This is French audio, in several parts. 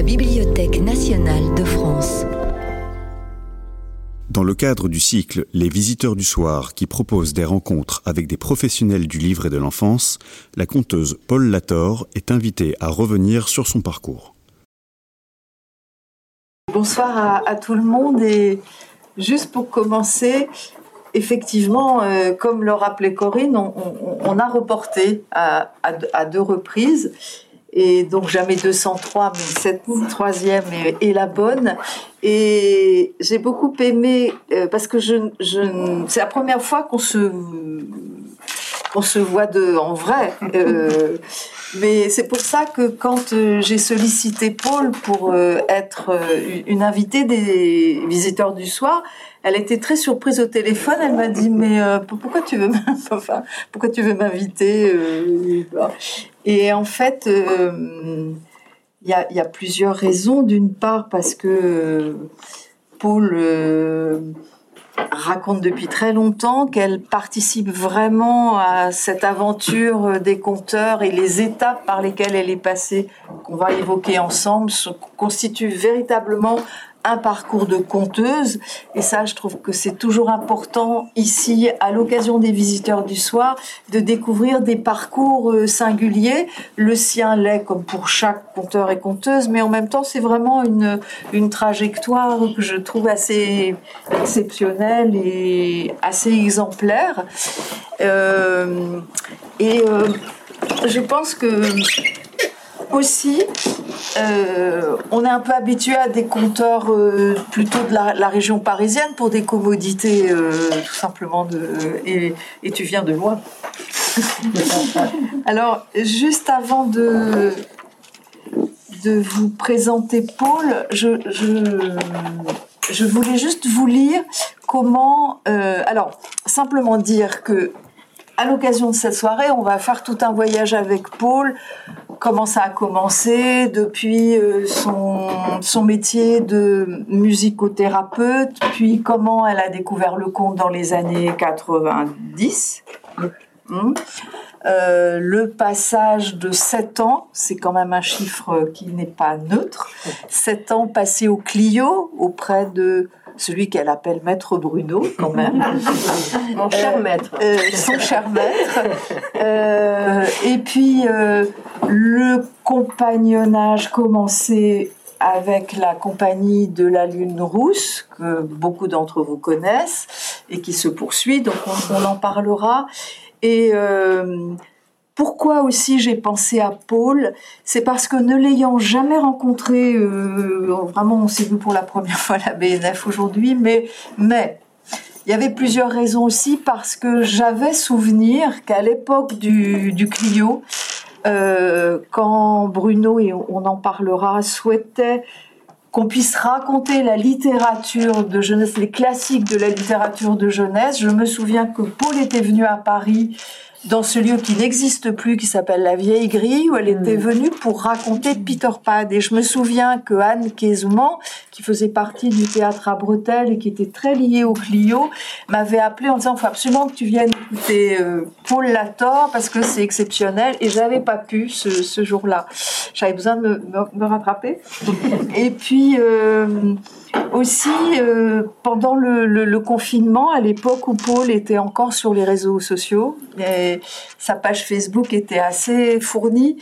la Bibliothèque nationale de France. Dans le cadre du cycle Les visiteurs du soir qui propose des rencontres avec des professionnels du livre et de l'enfance, la conteuse Paul Lator est invitée à revenir sur son parcours. Bonsoir à, tout le monde et juste pour commencer, effectivement, euh, comme le rappelait Corinne, on, a reporté à, deux reprises et donc jamais 203, mais cette troisième est, la bonne. Et j'ai beaucoup aimé euh, parce que je, je c'est la première fois qu'on se qu'on se voit de en vrai. Euh, mais c'est pour ça que quand euh, j'ai sollicité Paul pour être une invitée des visiteurs du soir, elle était très surprise au téléphone. Elle m'a dit mais pourquoi tu veux pourquoi tu veux m'inviter Et en fait il y a, plusieurs raisons. D'une part, parce que euh, Paul euh, raconte depuis très longtemps qu'elle participe vraiment à cette aventure des conteurs et les étapes par lesquelles elle est passée, qu'on va évoquer ensemble, constituent véritablement un parcours de conteuse. Et ça, je trouve que c'est toujours important ici, à l'occasion des visiteurs du soir, de découvrir des parcours euh, singuliers. Le sien l'est comme pour chaque conteur et conteuse, mais en même temps, c'est vraiment une, une trajectoire que je trouve assez exceptionnelle et assez exemplaire. Euh, et euh, je pense que aussi, euh, on est un peu habitué à des compteurs euh, plutôt de la, région parisienne pour des commodités euh, tout simplement et, tu viens de loin. Alors juste avant de de vous présenter Paul, je, je, voulais juste vous lire comment alors simplement dire que à l'occasion de cette soirée, on va faire tout un voyage avec Paul. Comment ça a commencé depuis euh, son, métier de musicothérapeute, puis comment elle a découvert le conte dans les années 90. Hum. Euh, le passage de 7 ans, c'est quand même un chiffre qui n'est pas neutre. 7 ans passés au Clio auprès de celui qu'elle appelle Maître Bruno, quand même. Mon cher euh, maître. Euh, son cher maître. Euh, et puis, le compagnonnage commençait avec la compagnie de la Lune Rousse, que beaucoup d'entre vous connaissent, et qui se poursuit, donc on, en parlera. Et pourquoi aussi j'ai pensé à Paul C'est parce que ne l'ayant jamais rencontré, euh, vraiment on s'est vu pour la première fois à la BNF aujourd'hui, mais, il y avait plusieurs raisons aussi parce que j'avais souvenir qu'à l'époque du, du, Clio, euh, quand Bruno, et on en parlera, souhaitait qu'on puisse raconter la littérature de jeunesse, les classiques de la littérature de jeunesse. Je me souviens que Paul était venu à Paris dans ce lieu qui n'existe plus, qui s'appelle la Vieille Grille, où elle était hmm. venue pour raconter Peter Pan. Et je me souviens que Anne Quesement, qui faisait partie du théâtre à Bretelles et qui était très liée au Clio, m'avait appelé en disant, faut absolument que tu viennes écouter euh, Paul Lator parce que c'est exceptionnel. Et j'avais pas pu ce, ce jour-là. J'avais besoin de me, me, rattraper. et puis, euh, aussi, euh, pendant le, le, confinement, à l'époque où Paul était encore sur les réseaux sociaux, et sa page Facebook était assez fournie,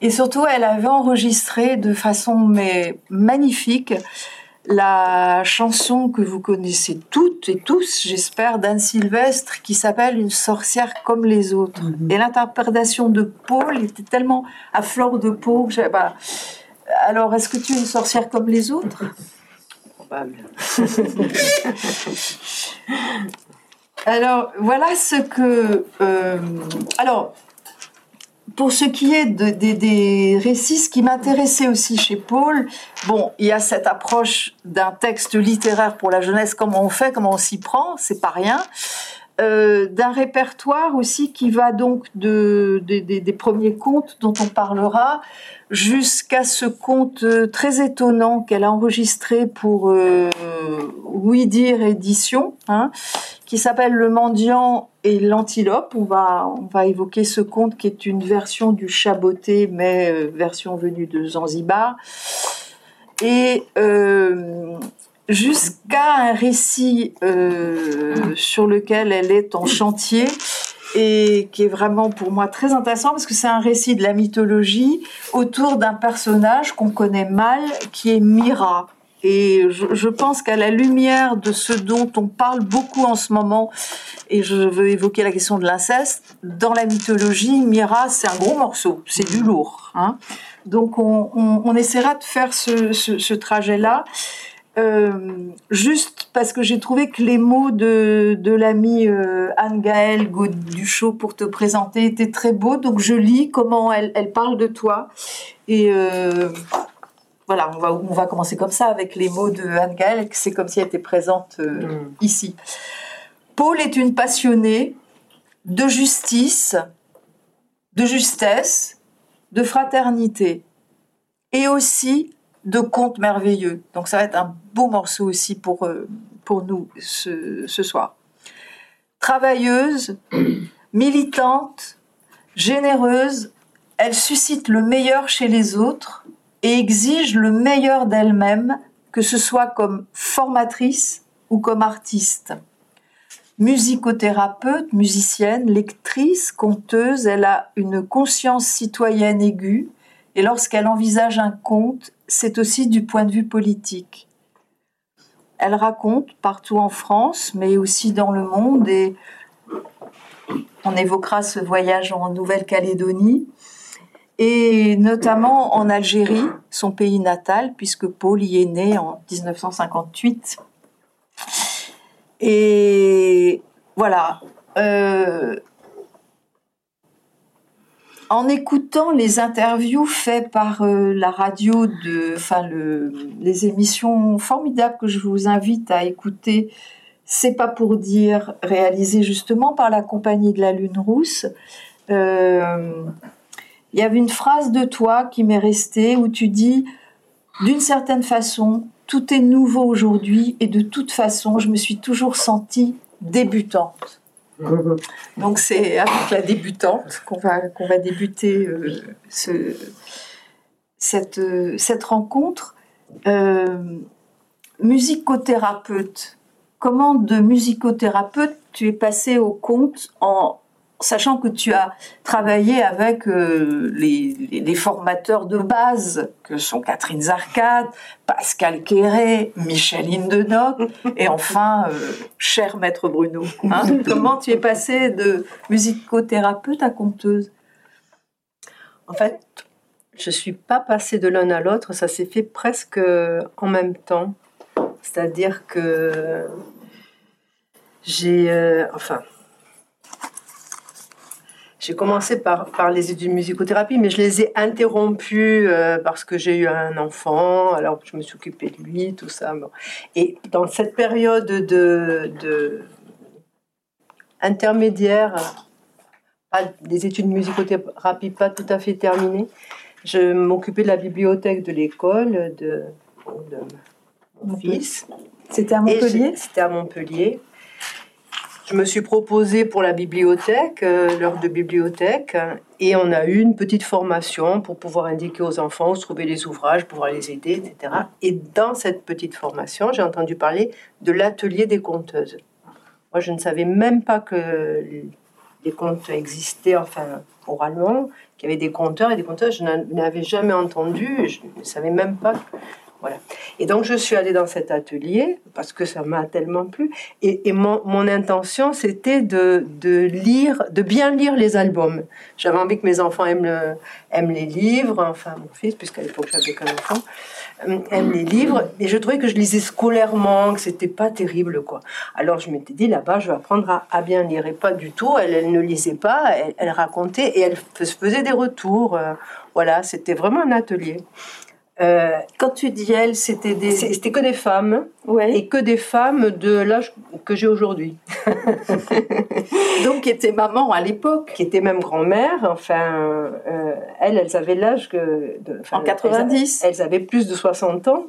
et surtout, elle avait enregistré de façon mais magnifique la chanson que vous connaissez toutes et tous, j'espère, d'Anne Sylvestre, qui s'appelle Une sorcière comme les autres. Mhm. Et l'interprétation de Paul était tellement à fleur de peau que bah, alors, est-ce que tu es une sorcière comme les autres? alors, voilà ce que. Euh, alors, pour ce qui est des récits, ce qui m'intéressait aussi chez Paul, bon, il y a cette approche d'un texte littéraire pour la jeunesse, comment on fait, comment on s'y prend, c'est pas rien. Euh, d'un répertoire aussi qui va donc de, des premiers contes dont on parlera jusqu'à ce conte très étonnant qu'elle a enregistré pour euh, Oui dire édition, hein, qui s'appelle Le mendiant et l'antilope. On va, on va évoquer ce conte qui est une version du chaboté, mais euh, version venue de Zanzibar. et euh, jusqu'à un récit euh, sur lequel elle est en chantier et qui est vraiment pour moi très intéressant parce que c'est un récit de la mythologie autour d'un personnage qu'on connaît mal qui est Mira. Et je, pense qu'à la lumière de ce dont on parle beaucoup en ce moment, et je veux évoquer la question de l'inceste, dans la mythologie, Mira, c'est un gros morceau, c'est du lourd. Hein. Donc on, essaiera de faire ce trajet-là. Euh, juste parce que j'ai trouvé que les mots de, de l'amie euh, Anne-Gaëlle Duchot pour te présenter étaient très beaux. Donc je lis comment elle, elle parle de toi. Et euh, voilà, on va, on va commencer comme ça avec les mots de Anne-Gaëlle. C'est comme si elle était présente mm. ici. Paul est une passionnée de justice, de justesse, de fraternité et aussi de contes merveilleux. Donc ça va être un beau morceau aussi pour, euh, pour nous ce, ce soir. Travailleuse, militante, généreuse, elle suscite le meilleur chez les autres et exige le meilleur d'elle-même, que ce soit comme formatrice ou comme artiste. Musicothérapeute, musicienne, lectrice, conteuse, elle a une conscience citoyenne aiguë et lorsqu'elle envisage un conte, c'est aussi du point de vue politique. Elle raconte partout en France, mais aussi dans le monde, et on évoquera ce voyage en Nouvelle-Calédonie, et notamment en Algérie, son pays natal, puisque Paul y est né en 1958. Et voilà. Euh, en écoutant les interviews faites par euh, la radio, de, enfin les émissions formidables que je vous invite à écouter, c'est pas pour dire réalisées justement par la compagnie de la Lune Rousse. Euh, il y avait une phrase de toi qui m'est restée où tu dis, d'une certaine façon, tout est nouveau aujourd'hui et de toute façon, je me suis toujours sentie débutante. Donc c'est avec la débutante qu'on va, va débuter euh, ce, cette, rencontre. Euh, musicothérapeute, comment de musicothérapeute tu es passé au compte en sachant que tu as travaillé avec euh, les, formateurs de base, que sont Catherine Zarcade, Pascal Quéré, Micheline Denoc, et enfin, euh, cher maître Bruno. Hein. comment tu es passé de musicothérapeute à conteuse? En fait, je ne suis pas passée de l'un à l'autre, ça s'est fait presque en même temps. C'est-à-dire que j'ai... Euh, enfin j'ai commencé par, par les études de musicothérapie, mais je les ai interrompues euh, parce que j'ai eu un enfant, alors que je me suis occupée de lui, tout ça. Et dans cette période de, de intermédiaire, pas, des études de musicothérapie pas tout à fait terminées, je m'occupais de la bibliothèque de l'école de, de, mon fils. C'était à Montpellier? C'était à Montpellier. Je me suis proposée pour la bibliothèque, euh, l'heure de bibliothèque, et on a eu une petite formation pour pouvoir indiquer aux enfants où se trouver les ouvrages, pouvoir les aider, etc. Et dans cette petite formation, j'ai entendu parler de l'atelier des conteuses. Moi, je ne savais même pas que les contes existaient, enfin, oralement, qu'il y avait des conteurs et des conteuses. Je n'avais jamais entendu, je ne savais même pas et donc, je suis allée dans cet atelier parce que ça m'a tellement plu. Et, mon, intention, c'était de, lire, de bien lire les albums. J'avais envie que mes enfants aiment, les livres, enfin, mon fils, puisqu'à l'époque, j'avais qu'un enfant, euh, aime les livres. Et je trouvais que je lisais scolairement, que c'était pas terrible, quoi. Alors, je m'étais dit, là-bas, je vais apprendre à, bien lire. Et pas du tout. Elle, ne lisait pas, elle, racontait et elle faisait des retours. Euh, voilà, c'était vraiment un atelier. Euh, quand tu dis elle, c'était des... C'était que des femmes, et que des femmes de l'âge que j'ai aujourd'hui. Donc, qui étaient maman à l'époque. Qui étaient même grand-mère, enfin, euh, elles, elles avaient l'âge que... De, en 90 elles, avaient plus de 60 ans.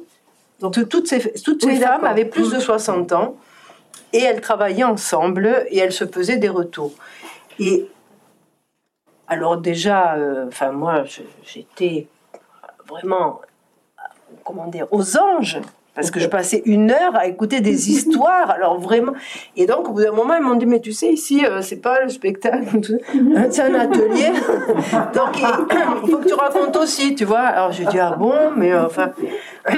Donc, toutes ces, toutes ces femmes avaient plus de 60 ans, et elles travaillaient ensemble, et elles se faisaient des retours. Et alors déjà, euh, enfin moi, j'étais vraiment comment dire, aux anges. Parce que je passais une heure à écouter des histoires, alors vraiment. Et donc, au bout d'un moment, ils m'ont dit Mais tu sais, ici, euh, c'est pas le spectacle, c'est un atelier. donc, il faut que tu racontes aussi, tu vois. Alors, j'ai dit Ah bon, mais euh, enfin.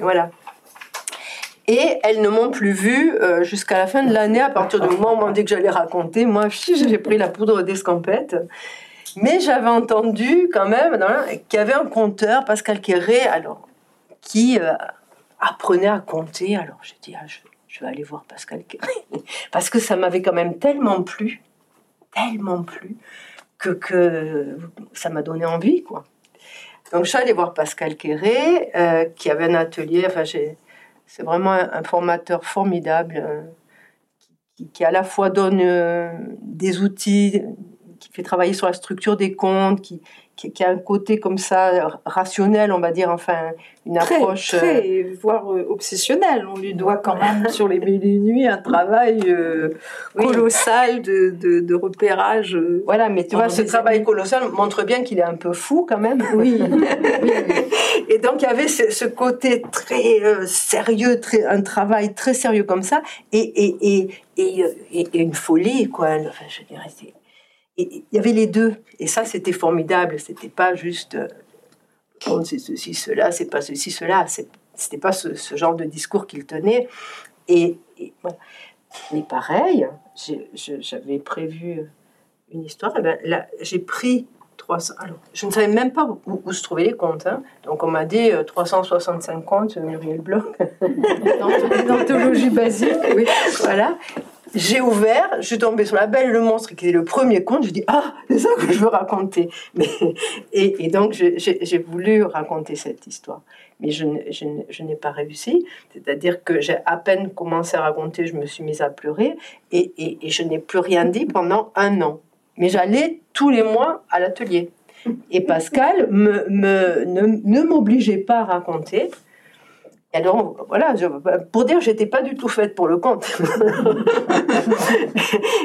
voilà. Et elles ne m'ont plus vue euh, jusqu'à la fin de l'année, à partir du moment où on m'a dit que j'allais raconter. Moi, j'ai pris la poudre d'escampette. Mais j'avais entendu quand même qu'il y avait un conteur, Pascal Quéré, alors, qui apprenait à compter. Alors j'ai dit, ah, je, vais aller voir Pascal. Parce que ça m'avait quand même tellement plu, tellement plu, que, que ça m'a donné envie, quoi. Donc je suis allée voir Pascal Quéré, euh, qui avait un atelier, enfin c'est vraiment un, formateur formidable, euh, qui, qui, à la fois donne euh, des outils, qui fait travailler sur la structure des comptes, qui, qui, a un côté comme ça rationnel, on va dire, enfin une approche très, euh, voire euh, obsessionnelle. On lui doit quand même sur les mille et nuits un travail euh, colossal de, de, repérage. voilà, mais tu vois, ce travail colossal montre bien qu'il est un peu fou quand même. Oui. Et donc il y avait ce, côté très sérieux, très, un travail très sérieux comme ça, et, et, et, et, une folie, quoi. Enfin, je dirais, il y avait les deux. Et ça, c'était formidable. C'était pas juste euh, c'est ceci, cela, c'est pas ceci, cela. C'était pas ce, genre de discours qu'il tenait. Et, Mais pareil, j'avais prévu une histoire. Et ben, là, j'ai pris 300. Alors, je ne savais même pas où, se trouvaient les comptes. Hein. Donc, on m'a dit 365 euh, comptes, Muriel Bloch, d'anthologie basique. Oui, voilà. J'ai ouvert, je suis tombée sur La Belle le Monstre, qui est le premier conte. Je dis Ah, c'est ça que je veux raconter. Mais, et, donc, j'ai voulu raconter cette histoire. Mais je, n'ai pas réussi. C'est-à-dire que j'ai à peine commencé à raconter, je me suis mise à pleurer. Et, et je n'ai plus rien dit pendant un an. Mais j'allais tous les mois à l'atelier. Et Pascal ne m'obligeait pas à raconter. Alors, voilà, pour dire j'étais pas du tout faite pour le conte.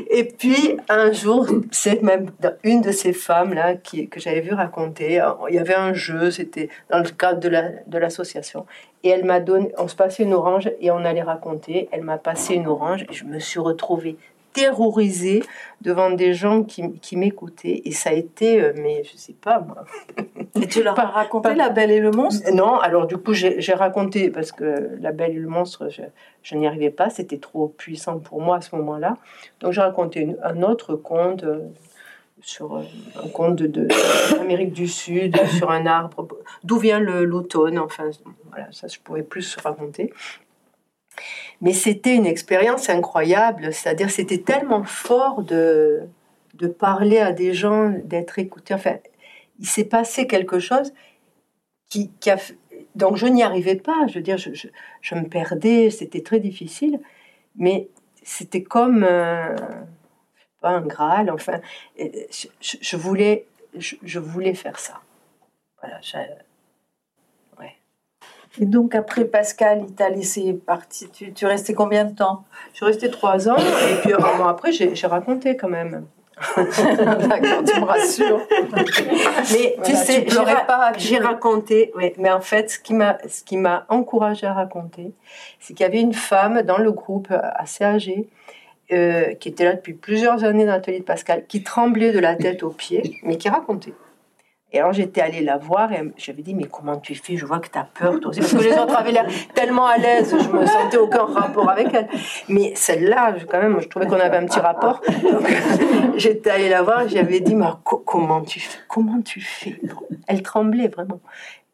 et puis, un jour, c'est même une de ces femmes-là que j'avais vu raconter, il y avait un jeu, c'était dans le cadre de l'association. et elle m'a donné, on se passait une orange et on allait raconter. Elle m'a passé une orange et je me suis retrouvée terrorisée devant des gens qui, qui m'écoutaient. Et ça a été, euh, mais je sais pas moi. Et tu leur as raconté La Belle et le Monstre? Non, alors du coup j'ai raconté, parce que La Belle et le Monstre, je, je n'y arrivais pas, c'était trop puissant pour moi à ce moment-là. Donc j'ai raconté un autre conte. Euh, sur euh, un conte de, l'Amérique du Sud, sur un arbre, d'où vient l'automne, enfin, voilà, ça je pouvais plus raconter. Mais c'était une expérience incroyable, c'est-à-dire c'était tellement fort de, de parler à des gens, d'être écouté. Enfin, il s'est passé quelque chose qui, a... Donc je n'y arrivais pas, je veux dire, je, je, me perdais, c'était très difficile, mais c'était comme euh, pas un Graal, enfin, je, je voulais, je, voulais faire ça. Voilà, et donc après Pascal, il t'a laissé partir. Tu, tu restais combien de temps? Je suis restée trois ans et puis un mois après, j'ai raconté quand même. D'accord, tu me rassures. mais tu sais, j'ai raconté, oui, mais en fait, ce qui m'a, ce qui m'a encouragé à raconter, c'est qu'il y avait une femme dans le groupe assez âgée, euh, qui était là depuis plusieurs années dans l'atelier de Pascal, qui tremblait de la tête aux pieds, mais qui racontait. Et alors j'étais allée la voir et j'avais dit mais comment tu fais? Je vois que tu as peur toi aussi parce que les autres avaient l'air tellement à l'aise, je me sentais aucun rapport avec elle. Mais celle-là, quand même, je trouvais qu'on avait un petit rapport. Donc j'étais allée la voir et j'avais dit mais comment tu fais Comment tu fais? Elle tremblait vraiment.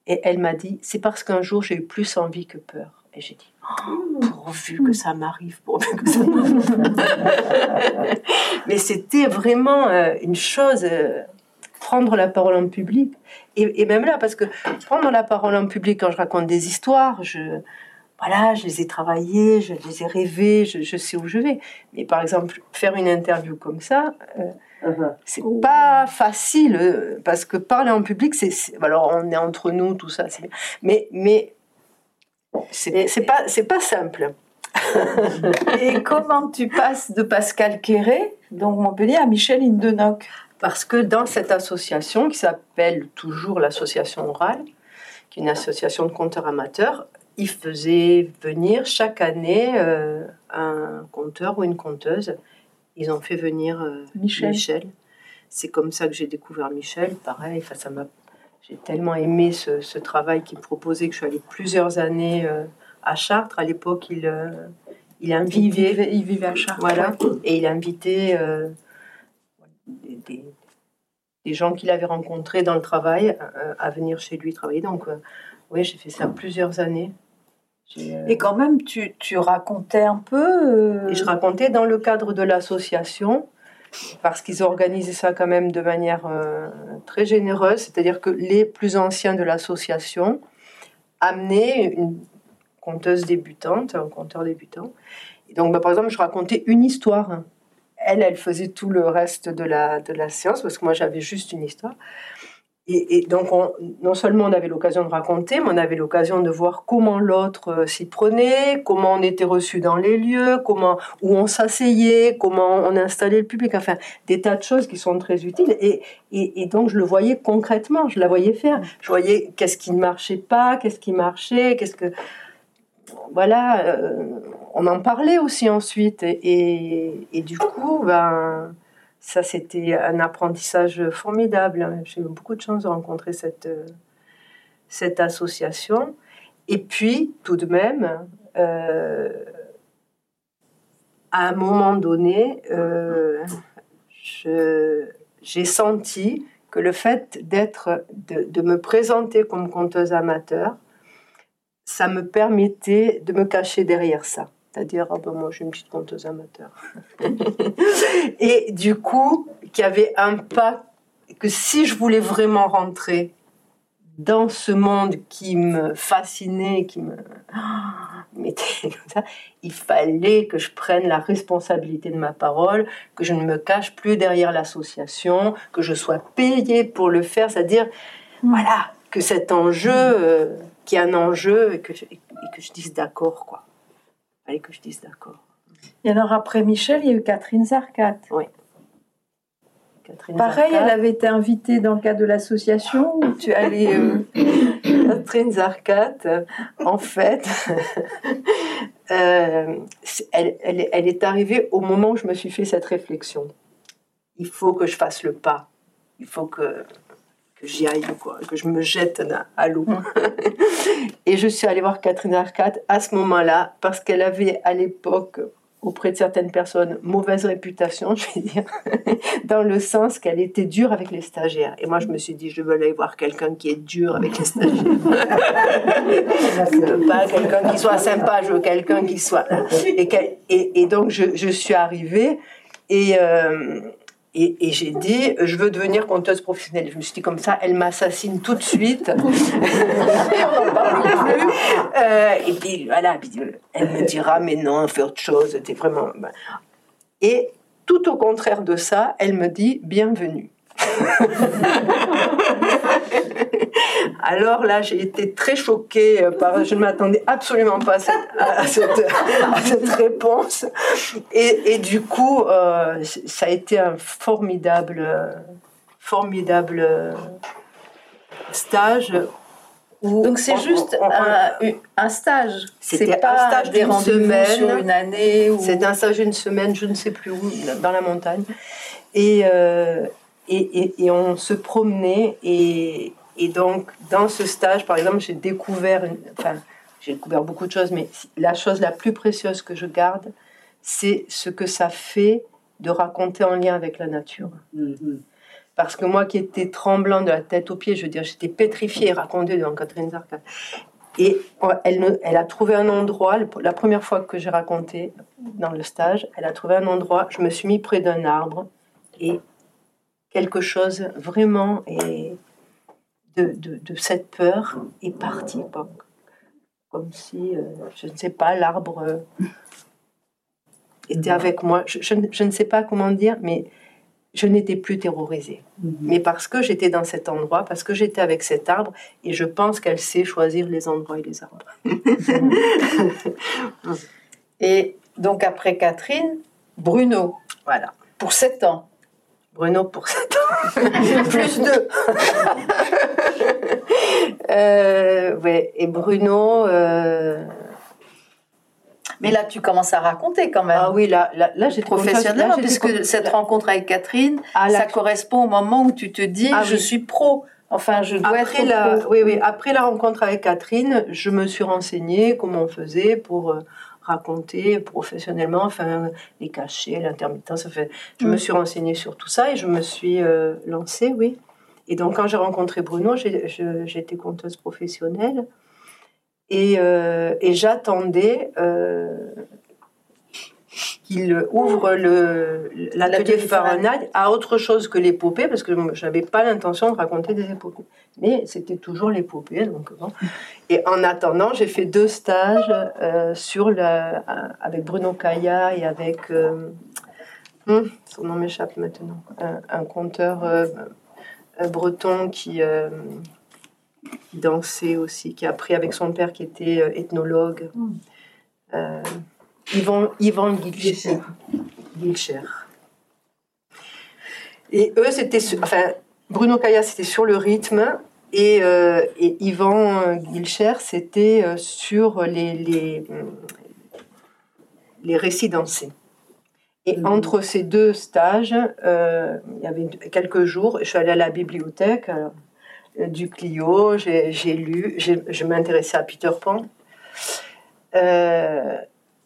Et elle m'a dit c'est parce qu'un jour j'ai eu plus envie que peur. Et j'ai dit oh, pourvu que ça m'arrive, pourvu que ça m'arrive. mais c'était vraiment euh, une chose euh, prendre la parole en public. Et, même là, parce que prendre la parole en public quand je raconte des histoires, je, voilà, je les ai travaillées, je les ai rêvées, je, sais où je vais. Mais par exemple, faire une interview comme ça, euh, uh-huh. c'est pas facile euh, parce que parler en public, c'est, alors on est entre nous, tout ça, c'est mais mais c'est pas c'est pas simple. Et comment tu passes de Pascal Quéré, donc Montpellier, à Michel Indenoc parce que dans cette association, qui s'appelle toujours l'association orale, qui est une association de conteurs amateurs, ils faisaient venir chaque année euh, un conteur ou une conteuse. Ils ont fait venir euh, Michel. C'est comme ça que j'ai découvert Michel. Pareil, ça m'a, j'ai tellement aimé ce, travail qu'il proposait que je suis allée plusieurs années euh, à Chartres. À l'époque, il, il invitait. Il vivait, à Chartres. Voilà. Et il invitait des, des, gens qu'il avait rencontrés dans le travail à venir chez lui travailler. Donc, oui, j'ai fait ça plusieurs années. Euh, Et quand même, tu, tu racontais un peu. Euh, Et je racontais dans le cadre de l'association, parce qu'ils organisaient ça quand même de manière euh, très généreuse, c'est-à-dire que les plus anciens de l'association amenaient une conteuse débutante, un conteur débutant. Et donc, bah, par exemple, je racontais une histoire. Elle, elle faisait tout le reste de la, de la séance, parce que moi, j'avais juste une histoire. Et, donc, non seulement on avait l'occasion de raconter, mais on avait l'occasion de voir comment l'autre euh, s'y prenait, comment on était reçu dans les lieux, comment où on s'asseyait, comment on installait le public, enfin des tas de choses qui sont très utiles. Et, et, donc, je le voyais concrètement, je la voyais faire. Je voyais qu'est-ce qui ne marchait pas, qu'est-ce qui marchait, qu'est-ce que voilà, euh, on en parlait aussi ensuite. Et, du coup, ben ça, c'était un apprentissage formidable. J'ai eu beaucoup de chance de rencontrer cette, association. Et puis, tout de même, euh, à un moment donné, euh, j'ai senti que le fait d'être, de, me présenter comme conteuse amateur, ça me permettait de me cacher derrière ça c'est-à-dire ah ben moi suis une petite conteuse amateur. et du coup, qu'il y avait un pas que si je voulais vraiment rentrer dans ce monde qui me fascinait, qui me mettait comme ça, il fallait que je prenne la responsabilité de ma parole, que je ne me cache plus derrière l'association, que je sois payée pour le faire, c'est-à-dire, voilà, que cet enjeu, euh, qui est un enjeu, et que je, et que je dise d'accord, quoi que je dise d'accord. Et alors après Michel, il y a eu Catherine Zarcat. Oui. Catherine Pareil, elle avait été invitée dans le cadre de l'association où tu allais. Euh, Catherine Zarcat, en fait, euh, elle, elle, est arrivée au moment où je me suis fait cette réflexion. Il faut que je fasse le pas. Il faut que que j'y aille, quoi, que je me jette à l'eau. Mm. et je suis allée voir Catherine Arcade à ce moment-là, parce qu'elle avait à l'époque, auprès de certaines personnes, mauvaise réputation, je vais dire, dans le sens qu'elle était dure avec les stagiaires. Et moi, je me suis dit, je veux aller voir quelqu'un qui est dur avec les stagiaires. pas quelqu'un qui soit sympa, je veux quelqu'un qui soit. Et, et, donc, je, je, suis arrivée et. Euh, et, j'ai dit, je veux devenir conteuse professionnelle. Je me suis dit comme ça, elle m'assassine tout de suite. on n'en parle plus. Euh, et puis voilà, elle me dira, mais non, fais autre chose. T'es vraiment. Ben. Et tout au contraire de ça, elle me dit, bienvenue. Alors là, j'ai été très choquée euh, par. Je ne m'attendais absolument pas à cette, réponse. Et, du coup, euh, ça a été un formidable, formidable stage. Donc c'est juste un, stage. C'était pas un stage d'une semaine, une année. Ou... C'était un stage d'une semaine, je ne sais plus où, dans la montagne. Et, euh, et, et, on se promenait et, et donc, dans ce stage, par exemple, j'ai découvert, enfin, j'ai découvert beaucoup de choses, mais la chose la plus précieuse que je garde, c'est ce que ça fait de raconter en lien avec la nature. Mm-hmm. Parce que moi qui étais tremblant de la tête aux pieds, je veux dire, j'étais pétrifiée, racontée devant Catherine Zarka. Et elle, elle a trouvé un endroit, la première fois que j'ai raconté dans le stage, elle a trouvé un endroit, je me suis mis près d'un arbre et quelque chose vraiment et de, cette peur est partie. Comme si, euh, je ne sais pas, l'arbre euh, était avec moi. Je, ne sais pas comment dire, mais je n'étais plus terrorisée. Mhm. Mais parce que j'étais dans cet endroit, parce que j'étais avec cet arbre, et je pense qu'elle sait choisir les endroits et les arbres. et donc après Catherine, Bruno. Voilà. Pour sept ans. Bruno pour 7 ans. Plus deux. Euh, ouais, et Bruno. euh, Mais là, tu commences à raconter quand même. Ah oui, là, là, là j'étais Professionnellement, puisque con- cette rencontre avec Catherine, Ah, ça correspond au moment où tu te dis Ah je oui. suis pro. Enfin, je dois Après être la, pro. oui, oui, après la rencontre avec Catherine, je me suis renseignée comment on faisait pour euh, raconter professionnellement, enfin, les cachets, l'intermittence. Enfin, je me Mm. suis renseignée sur tout ça et je me suis euh, lancée, oui. Et donc, quand j'ai rencontré Bruno, j'étais conteuse professionnelle et, euh, et j'attendais euh, qu'il ouvre L'atelier Fahrenheit à autre chose que l'épopée, parce que je n'avais pas l'intention de raconter des épopées. Mais c'était toujours l'épopée, donc bon. Et en attendant, j'ai fait deux stages euh, sur la, avec Bruno Kaya et avec. euh, hum, son nom m'échappe maintenant. Un, un conteur euh, euh, breton qui, euh, qui dansait aussi, qui a appris avec son père qui était euh, ethnologue. Euh, Yvan, Yvan. Et eux, c'était. Enfin, Bruno Kaya, c'était sur le rythme. Et, euh, et Yvan euh, Guilcher, c'était euh, sur les, les, hum, les récits dansés. Et Mhm. entre ces deux stages, euh, il y avait quelques jours, je suis allée à la bibliothèque euh, du Clio, j'ai lu, je m'intéressais à Peter Pan. Euh,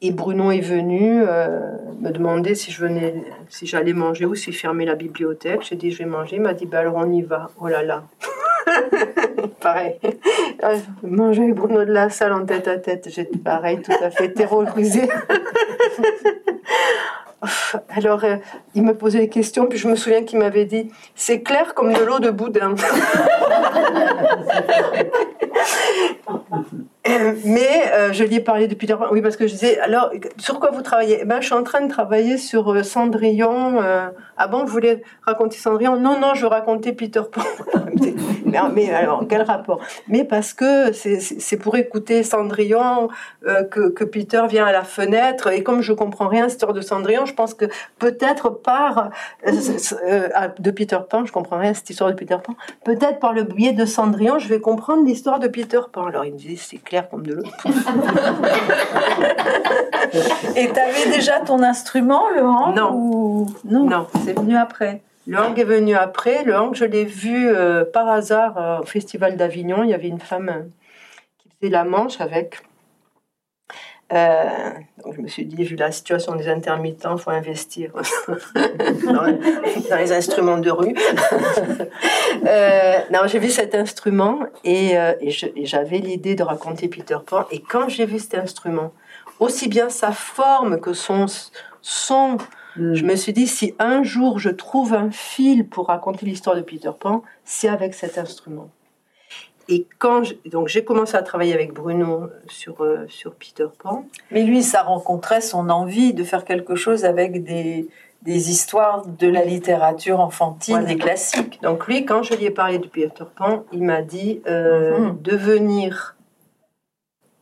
et Bruno est venu euh, me demander si je venais, si j'allais manger ou si fermer la bibliothèque. J'ai dit je vais manger. Il m'a dit bah alors on y va. Oh là là. pareil. Manger Bruno de la salle en tête à tête. J'étais pareil, tout à fait terrorisée. Alors, euh, il me posait des questions, puis je me souviens qu'il m'avait dit C'est clair comme de l'eau de boudin. Euh, Mais euh, je lui ai parlé de Peter Pan. Oui, parce que je disais Alors, sur quoi vous travaillez? Eh ben, Je suis en train de travailler sur Cendrillon. Ah bon, vous voulez raconter Cendrillon? Non, non, je veux raconter Peter Pan. mais, mais alors, quel rapport? Mais parce que c'est- pour écouter Cendrillon euh, que, que Peter vient à la fenêtre. Et comme je comprends rien à cette histoire de Cendrillon, je pense que peut-être par euh, euh, ah, de Peter Pan, je comprends rien à cette histoire de Peter Pan. Peut-être par le biais de Cendrillon, je vais comprendre l'histoire de Peter Pan. Alors il me disait c'est clair comme de l'eau. Et tu avais déjà ton instrument, Non. ou... Non, Non, c'est venu après. Le hang est venu après. Le hang, je l'ai vu euh, par hasard euh, au Festival d'Avignon. Il y avait une femme euh, qui faisait la manche avec. Donc je me suis dit, vu la situation des intermittents, faut investir dans, les instruments de rue. Non, j'ai vu cet instrument et, et j'avais l'idée de raconter Peter Pan. Et quand j'ai vu cet instrument, aussi bien sa forme que son son, je me suis dit, si un jour je trouve un fil pour raconter l'histoire de Peter Pan, c'est avec cet instrument. Et quand je- donc j'ai commencé à travailler avec Bruno sur, euh, sur Peter Pan, Mais lui, ça rencontrait son envie de faire quelque chose avec des, des histoires de la littérature enfantine, Voilà. des classiques. donc lui, quand je lui ai parlé de Peter Pan, il m'a dit euh, Mhm. de venir,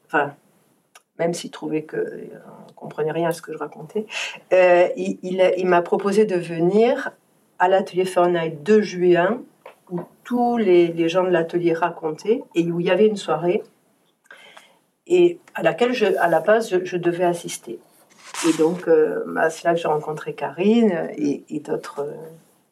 enfin, même s'il trouvait que euh, comprenait rien à ce que je racontais, euh, il, m'a proposé de venir à l'atelier Fahrenheit 2 juin, où tous les, gens de l'atelier racontaient, et où il y avait une soirée, et à laquelle, je, à la base, je, devais assister. Et donc, euh, c'est là que j'ai rencontré Karine et, et d'autres euh,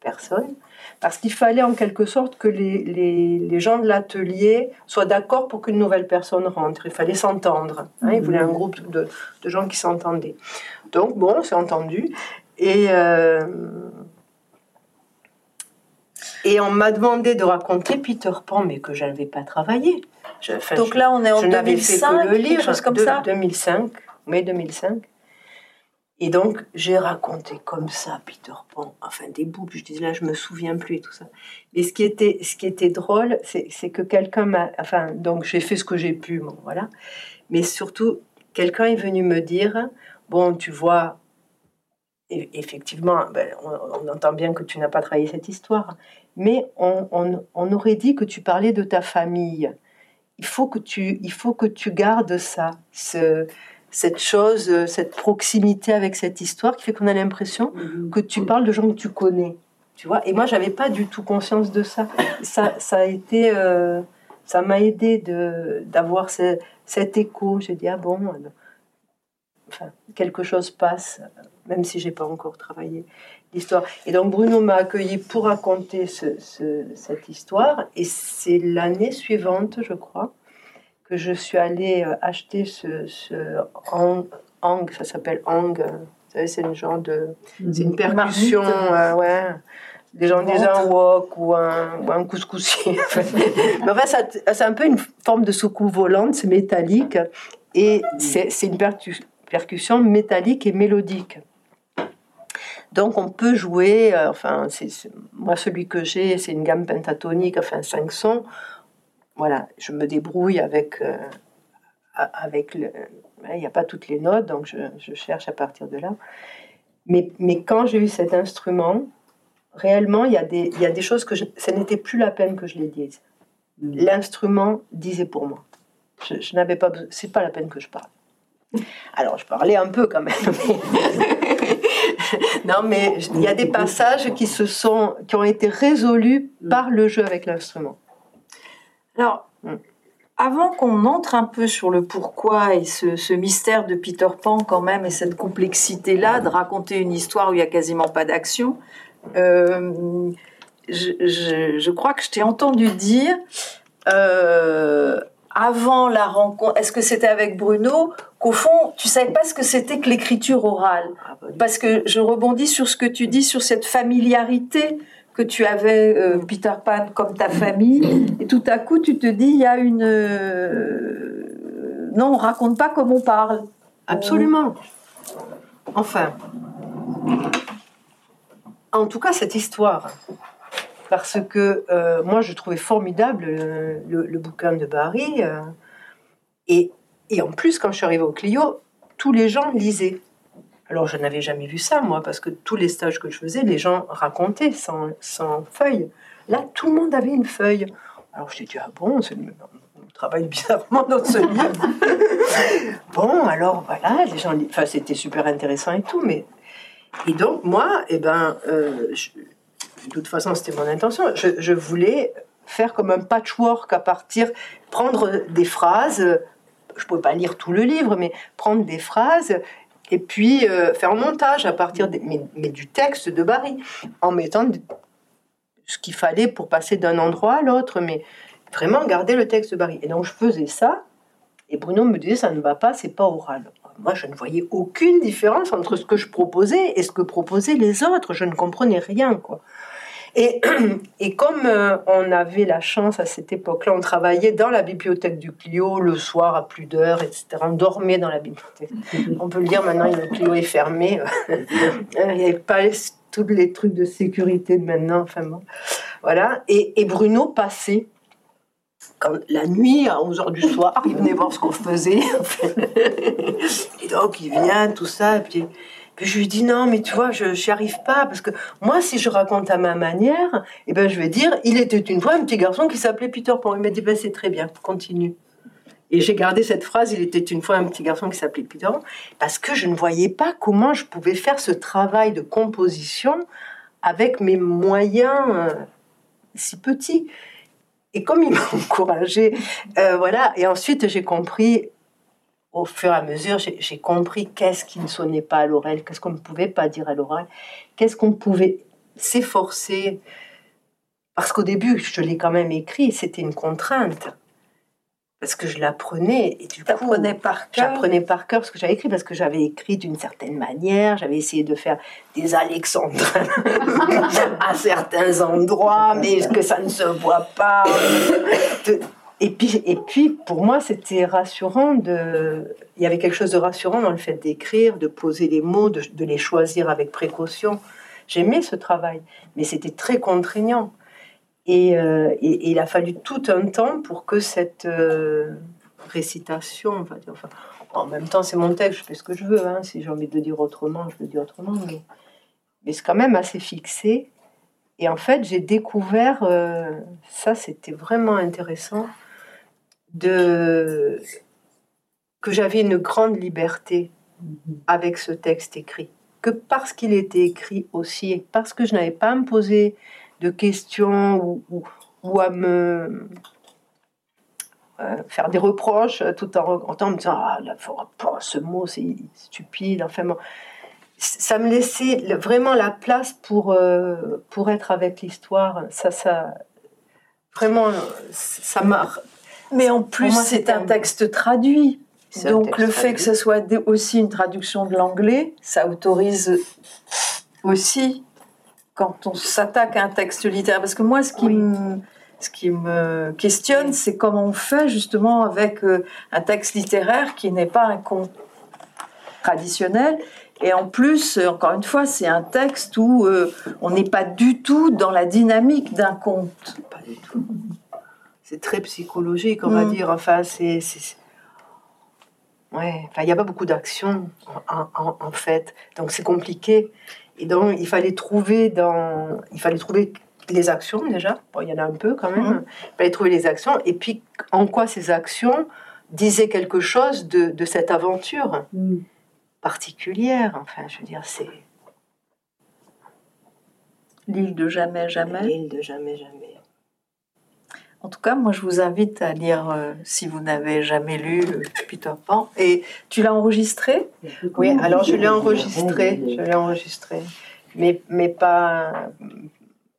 personnes, parce qu'il fallait en quelque sorte que les, les, les gens de l'atelier soient d'accord pour qu'une nouvelle personne rentre. Il fallait s'entendre. hein. Ils voulaient un groupe de, de gens qui s'entendaient. Donc, bon, on s'est entendu. Et, euh, et on m'a demandé de raconter Peter Pan, mais que je n'avais pas travaillé. Je- enfin, Donc je- là, on est en je n'avais fait 2005, que le lire, quelque chose comme de- ça 2005, mai 2005. Et donc, j'ai raconté comme ça Peter Pan, enfin des bouts, je disais là, je me souviens plus et tout ça. Mais ce qui était, ce qui était drôle, c'est que quelqu'un m'a. Enfin, donc j'ai fait ce que j'ai pu, bon, voilà. Mais surtout, quelqu'un est venu me dire Bon, tu vois, e- effectivement, ben, on, on entend bien que tu n'as pas travaillé cette histoire, mais on, on- on aurait dit que tu parlais de ta famille. Il faut que tu, il faut que tu gardes ça, ce- cette chose, euh, cette proximité avec cette histoire qui fait qu'on a l'impression que tu parles de gens que tu connais. Tu vois Et moi, j'avais pas du tout conscience de ça. Ça, ça a été, euh, ça m'a aidé d'avoir ce, cet écho. J'ai dit, ah bon, enfin, quelque chose passe, même si j'ai pas encore travaillé l'histoire. Et donc Bruno m'a accueilli pour raconter cette histoire. Et c'est l'année suivante, je crois, que je suis allée euh, acheter ce, ce hang, ça s'appelle hang. Vous savez, c'est une genre de, c'est une percussion, euh, ouais. Les gens disent un wok ou un, ou un couscoussier. Mais enfin, c'est un peu une forme de soucoupe volante, c'est métallique. Et c'est une percussion métallique et mélodique. Donc on peut jouer, euh, enfin, c'est, moi celui que j'ai, c'est une gamme pentatonique, enfin 5 sons. Voilà, je me débrouille avec, euh, avec le, il n'y a pas toutes les notes, donc je, je, cherche à partir de là. Mais, mais quand j'ai eu cet instrument, réellement, il y, a des, il y a des choses que je, ça n'était plus la peine que je les dise. Mm. L'instrument disait pour moi. Je, je n'avais pas, c'est pas la peine que je parle. Alors, je parlais un peu quand même. non, mais il y a des passages qui se sont, qui ont été résolus par le jeu avec l'instrument. Alors, avant qu'on entre un peu sur le pourquoi et ce, mystère de Peter Pan quand même et cette complexité-là de raconter une histoire où il y a quasiment pas d'action, euh, je, crois que je t'ai entendu dire euh, avant la rencontre, est-ce que c'était avec Bruno, qu'au fond, tu savais pas ce que c'était que l'écriture orale? Ah, Parce que je rebondis sur ce que tu dis, sur cette familiarité que tu avais, euh, Peter Pan, comme ta famille, et tout à coup, tu te dis, il y a une... Euh, non, on raconte pas comme on parle. Absolument. Enfin, en tout cas, cette histoire, parce que euh, moi, je trouvais formidable le, bouquin de Barry. Et, et, en plus, quand je suis arrivée au Clio, tous les gens lisaient. Alors, je n'avais jamais vu ça, moi, parce que tous les stages que je faisais, les gens racontaient sans, sans feuille. Là, tout le monde avait une feuille. Alors, je dit, ah bon, on travaille bizarrement dans ce livre. bon, alors voilà, les gens, enfin, c'était super intéressant et tout, mais. Et donc, moi, eh ben, euh, de toute façon, c'était mon intention. Je, voulais faire comme un patchwork à partir, prendre des phrases. Je ne pouvais pas lire tout le livre, mais prendre des phrases et puis euh, faire un montage à partir mais, du texte de Barry, en mettant ce qu'il fallait pour passer d'un endroit à l'autre, mais vraiment garder le texte de Barry. Et donc je faisais ça, et Bruno me disait ça ne va pas, c'est pas oral. Moi, je ne voyais aucune différence entre ce que je proposais et ce que proposaient les autres. Je ne comprenais rien, quoi. Et, et comme euh, on avait la chance à cette époque-là, on travaillait dans la bibliothèque du Clio le soir à plus d'heures, etc. On dormait dans la bibliothèque. On peut le dire maintenant, le Clio est fermé. Il n'y avait pas tous les trucs de sécurité de maintenant. Enfin bon. Voilà. Et, Bruno passait quand, la nuit, à 11h du soir, il venait voir ce qu'on faisait. et donc, il vient, tout ça. Puis, je lui dis non, mais tu vois, je n'y arrive pas parce que moi, si je raconte à ma manière, eh ben, je vais dire, il était une fois un petit garçon qui s'appelait Peter Pan. Il m'a dit, ben, c'est très bien, continue. Et j'ai gardé cette phrase, il était une fois un petit garçon qui s'appelait Peter Pan, parce que je ne voyais pas comment je pouvais faire ce travail de composition avec mes moyens euh, si petits. Et comme il m'a encouragé, euh, voilà, et ensuite j'ai compris au fur et à mesure, j'ai compris qu'est-ce qui ne sonnait pas à l'oreille, qu'est-ce qu'on ne pouvait pas dire à l'oreille, qu'est-ce qu'on pouvait s'efforcer. Parce qu'au début, je l'ai quand même écrit, c'était une contrainte. Parce que je l'apprenais et du coup, par cœur. J'apprenais par cœur ce que j'avais écrit parce que j'avais écrit d'une certaine manière. J'avais essayé de faire des alexandrins à certains endroits, mais que ça ne se voit pas. Et puis, et puis, pour moi, c'était rassurant. Il y avait quelque chose de rassurant dans le fait d'écrire, de poser les mots, de, les choisir avec précaution. J'aimais ce travail, mais c'était très contraignant. Euh, et, il a fallu tout un temps pour que cette euh, récitation, enfin, en même temps, c'est mon texte, je fais ce que je veux. Hein, si j'ai envie de dire autrement, je le dis autrement. Mais, mais c'est quand même assez fixé. Et en fait, j'ai découvert, euh, ça c'était vraiment intéressant, de que j'avais une grande liberté avec ce texte écrit, que parce qu'il était écrit aussi, et parce que je n'avais pas à me poser de questions ou, ou, à me euh, faire des reproches tout en, en me disant ah ce mot c'est stupide enfin ça me laissait vraiment la place pour pour être avec l'histoire. Ça ça vraiment ça m'a mais en plus c'est un texte traduit donc le fait que ce soit aussi une traduction de l'anglais ça autorise aussi quand on s'attaque à un texte littéraire Parce que moi, ce qui, me, ce qui me questionne, c'est comment on fait justement avec euh, un texte littéraire qui n'est pas un conte traditionnel. Et en plus, euh, encore une fois, c'est un texte où euh, on n'est pas du tout dans la dynamique d'un conte. Pas du tout. C'est très psychologique, on va mm. dire. Enfin, c'est. Ouais, enfin, il n'y a pas beaucoup d'action, en, en, fait. Donc, c'est compliqué. Et donc, il fallait trouver dans, il fallait trouver les actions déjà. Bon, il y en a un peu quand même. Mhm. Il fallait trouver les actions. Et puis, en quoi ces actions disaient quelque chose de, de cette aventure mhm. particulière? Enfin, je veux dire, c'est l'île de jamais, jamais. L'île de jamais, jamais. En tout cas, moi, je vous invite à lire, euh, si vous n'avez jamais lu euh, Peter Pan. Et tu l'as enregistré? Oui, alors je l'ai enregistré. Je l'ai enregistré. Mais, mais pas,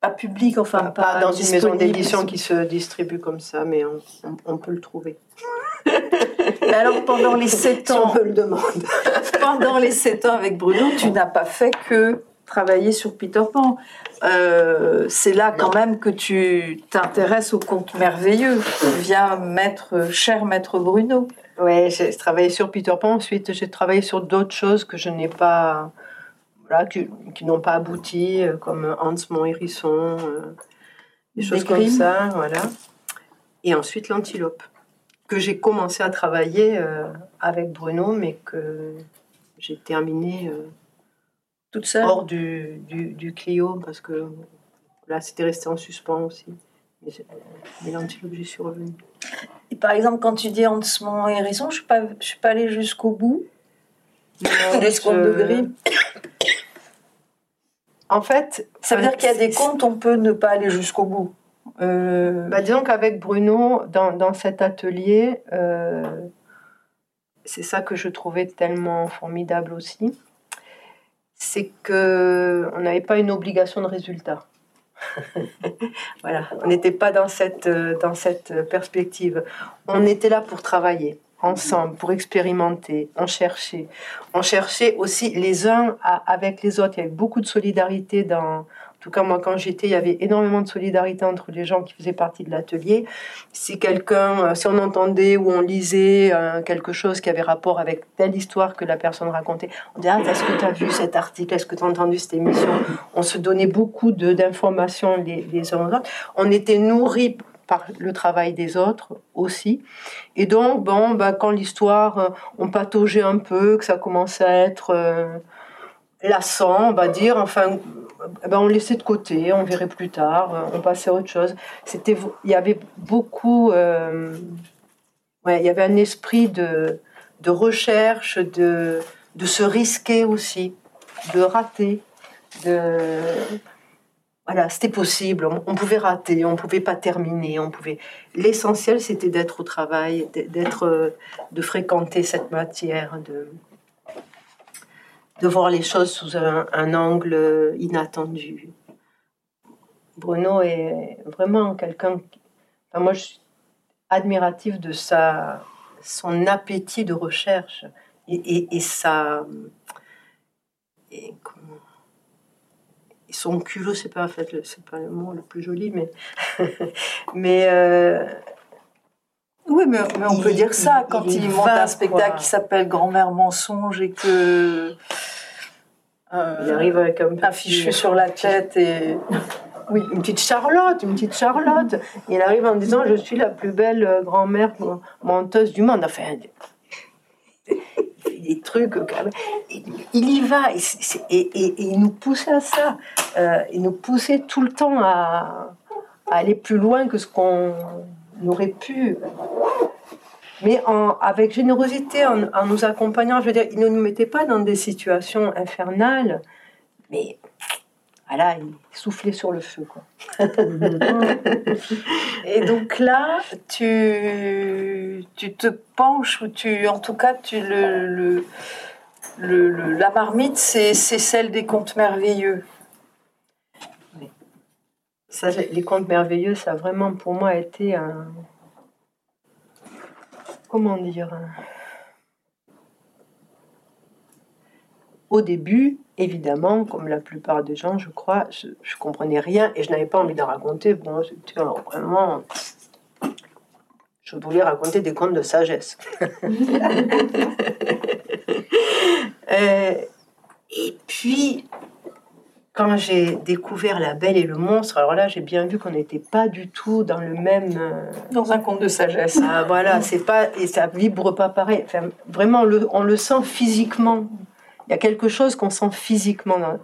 pas public, enfin pas, dans une maison d'édition qui se distribue comme ça, mais on, peut le trouver. alors pendant les sept ans, on me le demande. pendant les sept ans avec Bruno, tu n'as pas fait que travailler sur Peter Pan. Euh, c'est là quand même que tu t'intéresses au conte merveilleux via maître, cher maître Bruno. Oui, j'ai travaillé sur Peter Pan. Ensuite, j'ai travaillé sur d'autres choses que je n'ai pas, voilà, qui, n'ont pas abouti, euh, comme Hans mon hérisson, euh, des choses comme ça, voilà. Et ensuite l'antilope, que j'ai commencé à travailler avec Bruno, mais que j'ai terminé toute seule Hors du, du, Clio, parce que là, c'était resté en suspens aussi. Mais, mais l'antilope, j'y suis revenue. Et par exemple, quand tu dis en ce moment hérisson, je ne suis, suis pas allée jusqu'au bout. Les secondes de gris. En fait, ça veut dire qu'il y a des comptes, on peut ne pas aller jusqu'au bout. Euh... Bah, disons qu'avec Bruno, dans, dans, cet atelier, euh, c'est ça que je trouvais tellement formidable aussi c'est que on n'avait pas une obligation de résultat. voilà, on n'était pas dans cette, euh, dans cette perspective. On était là pour travailler ensemble, pour expérimenter, on cherchait. On cherchait aussi les uns avec les autres. Il y avait beaucoup de solidarité dans, tout cas, moi, quand j'étais, il y avait énormément de solidarité entre les gens qui faisaient partie de l'atelier. Si quelqu'un, euh, si on entendait ou on lisait euh, quelque chose qui avait rapport avec telle histoire que la personne racontait, on disait, ah, est-ce que tu as vu cet article? Est-ce que tu as entendu cette émission? On se donnait beaucoup d'informations les, les uns aux autres. On était nourris par le travail des autres aussi. Et donc, bon, bah, quand l'histoire, euh, on pataugeait un peu, que ça commençait à être lassant, on va dire, enfin, eh ben, on laissait de côté, on verrait plus tard, euh, on passait à autre chose. C'était, il y avait beaucoup, euh, ouais, il y avait un esprit de, de recherche, de, de se risquer aussi, de rater, de voilà, c'était possible, on, pouvait rater, on pouvait pas terminer, on pouvait. L'essentiel, c'était d'être au travail, d'être, euh, de fréquenter cette matière, de de voir les choses sous un, angle inattendu. Bruno est vraiment quelqu'un. Moi, je suis admiratif de sa, son appétit de recherche et, sa. Et, son culot, c'est pas en fait, pas le mot le plus joli, mais mais euh, oui, mais, on peut dire ça quand il, monte un spectacle qui s'appelle Grand-mère mensonge et que. Euh, il arrive avec un, fichu sur la tête et. Oui, une petite Charlotte, une petite Charlotte. Il arrive en disant Je suis la plus belle euh, grand-mère menteuse du monde. Enfin, des trucs. Il y va et, il nous poussait à ça. Euh, il nous poussait tout le temps à, à aller plus loin que ce qu'on aurait pu, mais en, avec générosité, en, nous accompagnant. Je veux dire, il ne nous mettait pas dans des situations infernales, mais voilà, il soufflait sur le feu. Quoi. Et donc là, tu tu, te penches ou tu, en tout cas, tu le, le, le- la marmite, c'est c'est celle des contes merveilleux. Ça, les contes merveilleux, ça a vraiment pour moi été un. Comment dire un- Au début, évidemment, comme la plupart des gens, je crois, je, je comprenais rien et je n'avais pas envie de raconter. Bon, c'était alors vraiment. Je voulais raconter des contes de sagesse. Euh, et puis, quand j'ai découvert La Belle et le Monstre, alors là, j'ai bien vu qu'on n'était pas du tout dans le même. euh, Dans un conte de sagesse. ah, voilà, c'est pas et ça vibre pas pareil. Enfin, vraiment, on le, on le sent physiquement. Il y a quelque chose qu'on sent physiquement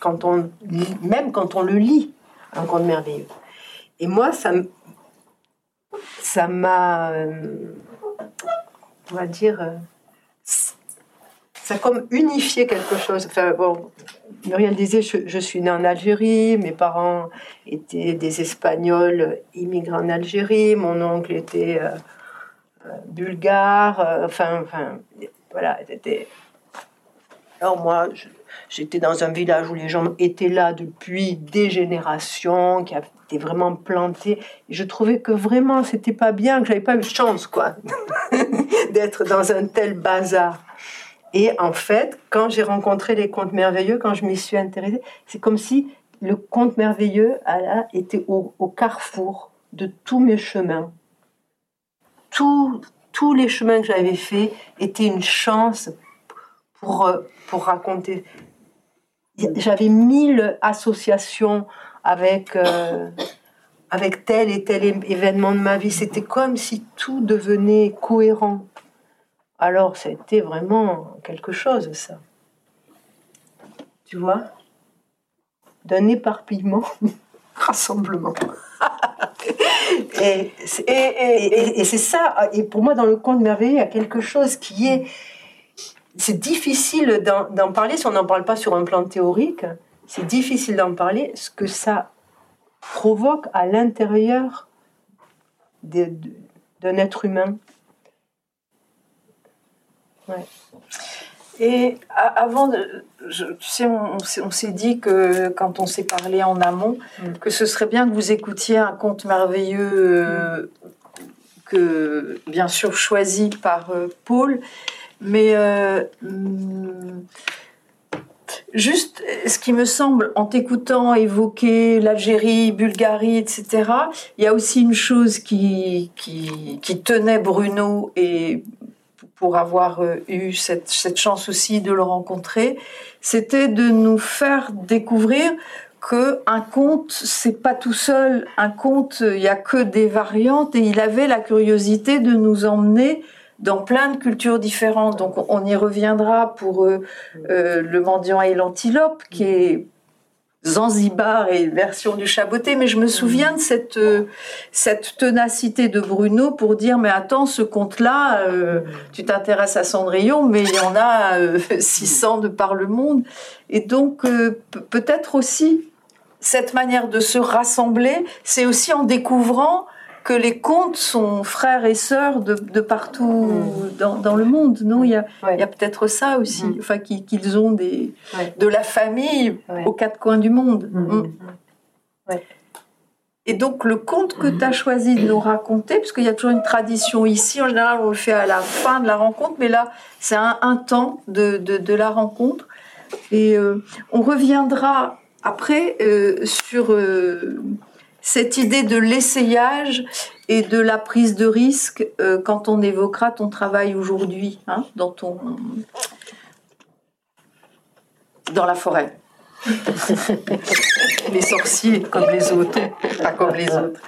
quand on même quand on le lit, un conte merveilleux. Et moi, ça ça m'a, euh, on va dire, euh, ça a comme unifié quelque chose. Enfin, bon, Muriel disait, je, suis née en Algérie, mes parents étaient des Espagnols immigrés en Algérie, mon oncle était euh, euh, bulgare, euh, enfin, enfin, voilà, c'était... Alors moi, j'étais dans un village où les gens étaient là depuis des générations, qui étaient vraiment plantés. Et je trouvais que vraiment, c'était pas bien, que j'avais pas eu de chance, quoi, d'être dans un tel bazar. Et en fait, quand j'ai rencontré les contes merveilleux, quand je m'y suis intéressée, c'est comme si le conte merveilleux été au, carrefour de tous mes chemins. Tous, les chemins que j'avais faits étaient une chance pour, euh, pour raconter. J'avais mille associations avec, euh, avec tel et tel événement de ma vie. C'était comme si tout devenait cohérent. Alors, c'était vraiment quelque chose, ça. Tu vois? D'un éparpillement, rassemblement. et c'est et, et- et- et c'est ça. Et pour moi, dans le conte merveilleux, il y a quelque chose qui est. C'est difficile d'en parler si on n'en parle pas sur un plan théorique. C'est difficile d'en parler, ce que ça provoque à l'intérieur d'un être humain. Et avant, de, je- tu sais, on, on s'est- dit que quand on s'est parlé en amont, Mm. que ce serait bien que vous écoutiez un conte merveilleux euh, que, bien sûr, choisi par euh, Paul. Mais euh, hum, juste, ce qui me semble, en t'écoutant évoquer l'Algérie, Bulgarie, etc., il y a aussi une chose qui, qui, qui tenait Bruno et pour avoir euh, eu cette, cette chance aussi de le rencontrer, c'était de nous faire découvrir que un conte, c'est pas tout seul. Un conte, il y a que des variantes et il avait la curiosité de nous emmener dans plein de cultures différentes. Donc on- y reviendra pour euh, euh, le mendiant et l'antilope, qui est Zanzibar et version du chaboté, mais je me souviens de cette, euh, cette ténacité de Bruno pour dire mais attends ce conte-là, euh, tu t'intéresses à Cendrillon, mais il y en a euh, 600 de par le monde, et donc euh, pe- peut-être aussi cette manière de se rassembler, c'est aussi en découvrant que les contes sont frères et sœurs de, de partout dans, dans le monde. Non, il y a, Ouais. peut-être ça aussi, Mm. enfin qu'ils ont des, Ouais. de la famille Ouais. aux quatre coins du monde. Mm. Mm. Et donc le conte que tu as choisi de nous raconter, parce qu'il y a toujours une tradition ici, en général on le fait à la fin de la rencontre, mais là c'est un, un temps de, de, de la rencontre. Et euh, on reviendra après euh, sur euh, cette idée de l'essayage et de la prise de risque euh, quand on évoquera ton travail aujourd'hui, hein, dans ton dans la forêt. les sorciers comme les autres, pas comme les autres.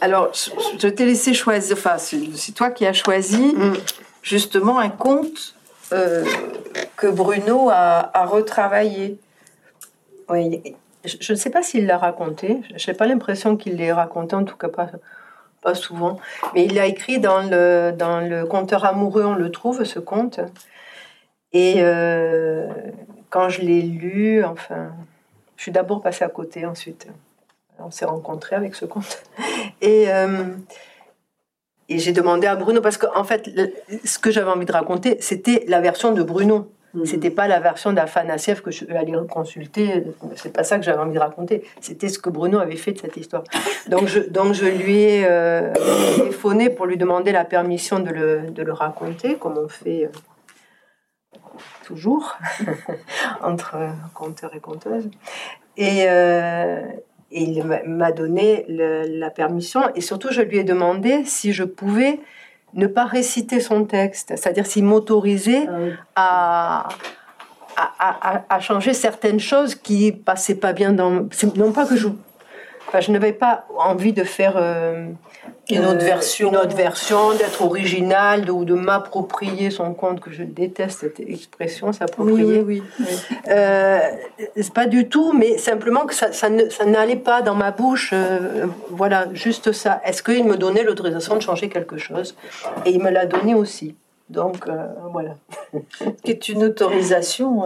Alors, je, t'ai laissé choisir, enfin, c'est toi qui as choisi Mm. justement un conte euh, que Bruno a, a retravaillé. Oui, je ne sais pas s'il l'a raconté. Je n'ai pas l'impression qu'il l'ait raconté, en tout cas pas, pas souvent. Mais il l'a écrit dans le, dans le Conteur amoureux, on le trouve, ce conte. Et euh, quand je l'ai lu, enfin, je suis d'abord passée à côté, ensuite on s'est rencontrés avec ce conte. Et, euh, et j'ai demandé à Bruno, parce qu'en fait, ce que j'avais envie de raconter, c'était la version de Bruno. Mhm. C'était pas la version d'Afanassiev que je aller consulter. C'est pas ça que j'avais envie de raconter. C'était ce que Bruno avait fait de cette histoire. Donc je, donc je lui ai euh, téléphoné pour lui demander la permission de le, de le raconter, comme on fait euh, toujours entre conteurs et conteuses. Et, euh, et il m'a donné la permission. Et surtout, je lui ai demandé si je pouvais ne pas réciter son texte, c'est-à-dire s'il m'autorisait ah à, à, changer certaines choses qui passaient pas bien dans. Non pas que je. je n'avais pas envie de faire. Euh, une autre version. Une autre version, d'être original, de, ou de m'approprier son compte, que je déteste cette expression, s'approprier. Oui, oui, euh, c'est pas du tout, mais simplement que ça, ça, n'allait pas dans ma bouche. Euh, voilà, juste ça. Est-ce qu'il me donnait l'autorisation de changer quelque chose? Et il me l'a donné aussi. Donc, euh, voilà. Qui est une autorisation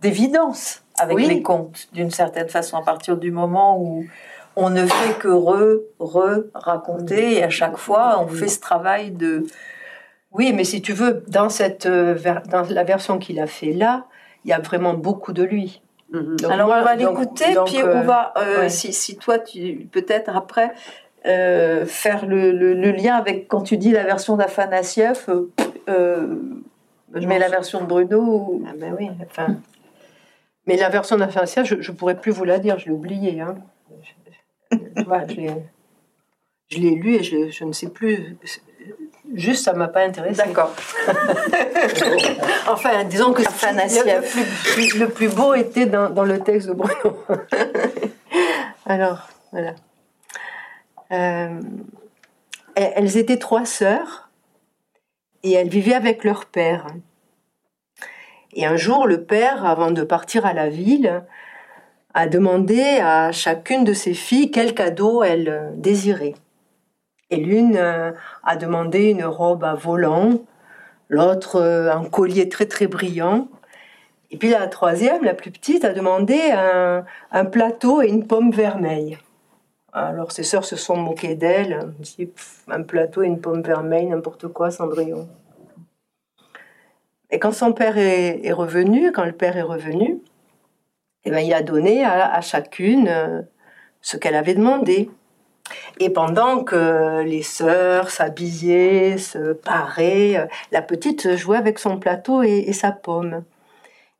d'évidence avec les comptes, d'une certaine façon, à partir du moment où on ne fait que re, re raconter et à chaque fois on fait ce travail de. Oui, mais si tu veux, dans cette euh, dans la version qu'il a fait là, il y a vraiment beaucoup de lui. Mhm. Alors on va l'écouter, puis on va, euh, euh, si, si, toi tu peut-être après faire le, lien avec quand tu dis la version d'Afanassiev, je mets la version de Bruno. Ah ben oui, enfin. Mais la version d'Afanassiev, je, ne pourrais plus vous la dire, je l'ai oubliée. Hein je l'ai lu et je, ne sais plus. Juste, ça m'a pas intéressé. D'accord. enfin, disons que le, plus, le plus beau était dans, le texte de Bruno. Alors, voilà. Euh, elles étaient trois sœurs et elles vivaient avec leur père. Et un jour, le père, avant de partir à la ville, a demandé à chacune de ses filles quel cadeau elle euh, désirait. Et l'une euh, a demandé une robe à volant, l'autre euh, un collier très très brillant. Et puis la troisième, la plus petite, a demandé un, plateau et une pomme vermeille. Alors ses sœurs se sont moquées d'elle, un plateau et une pomme vermeille, n'importe quoi, Cendrillon. Et quand son père est, revenu, quand le père est revenu, eh ben, il a donné à, chacune euh, ce qu'elle avait demandé. Et pendant que les sœurs s'habillaient, se paraient, euh, la petite jouait avec son plateau et, sa pomme.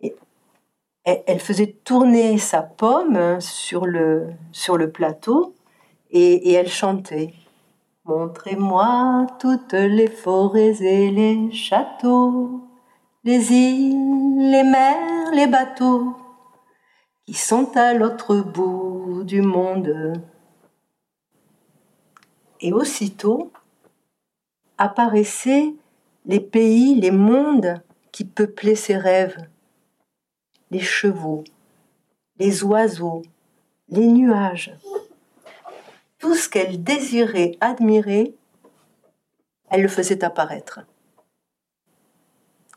Et elle faisait tourner sa pomme sur le, sur le plateau et, et elle chantait. Montrez-moi toutes les forêts et les châteaux, les îles, les mers, les bateaux qui sont à l'autre bout du monde. Et aussitôt apparaissaient les pays, les mondes qui peuplaient ses rêves, les chevaux, les oiseaux, les nuages. Tout ce qu'elle désirait admirer, elle le faisait apparaître.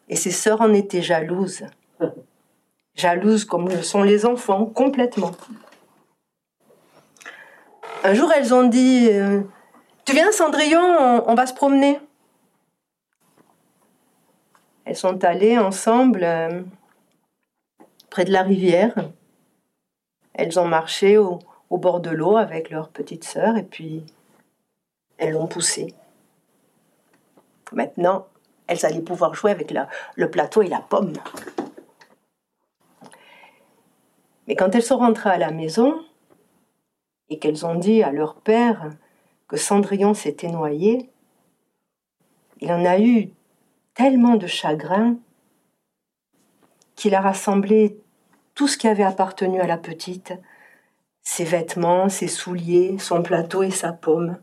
Et ses sœurs en étaient jalouses jalouses comme le sont les enfants, complètement. Un jour, elles ont dit euh, Tu viens, Cendrillon, on, va se promener. Elles sont allées ensemble euh, près de la rivière. Elles ont marché au, bord de l'eau avec leur petite sœur et puis elles l'ont poussé. Maintenant, elles allaient pouvoir jouer avec le plateau et la pomme. Mais quand elles sont rentrées à la maison et qu'elles ont dit à leur père que Cendrillon s'était noyé, il en a eu tellement de chagrin qu'il a rassemblé tout ce qui avait appartenu à la petite, ses vêtements, ses souliers, son plateau et sa pomme,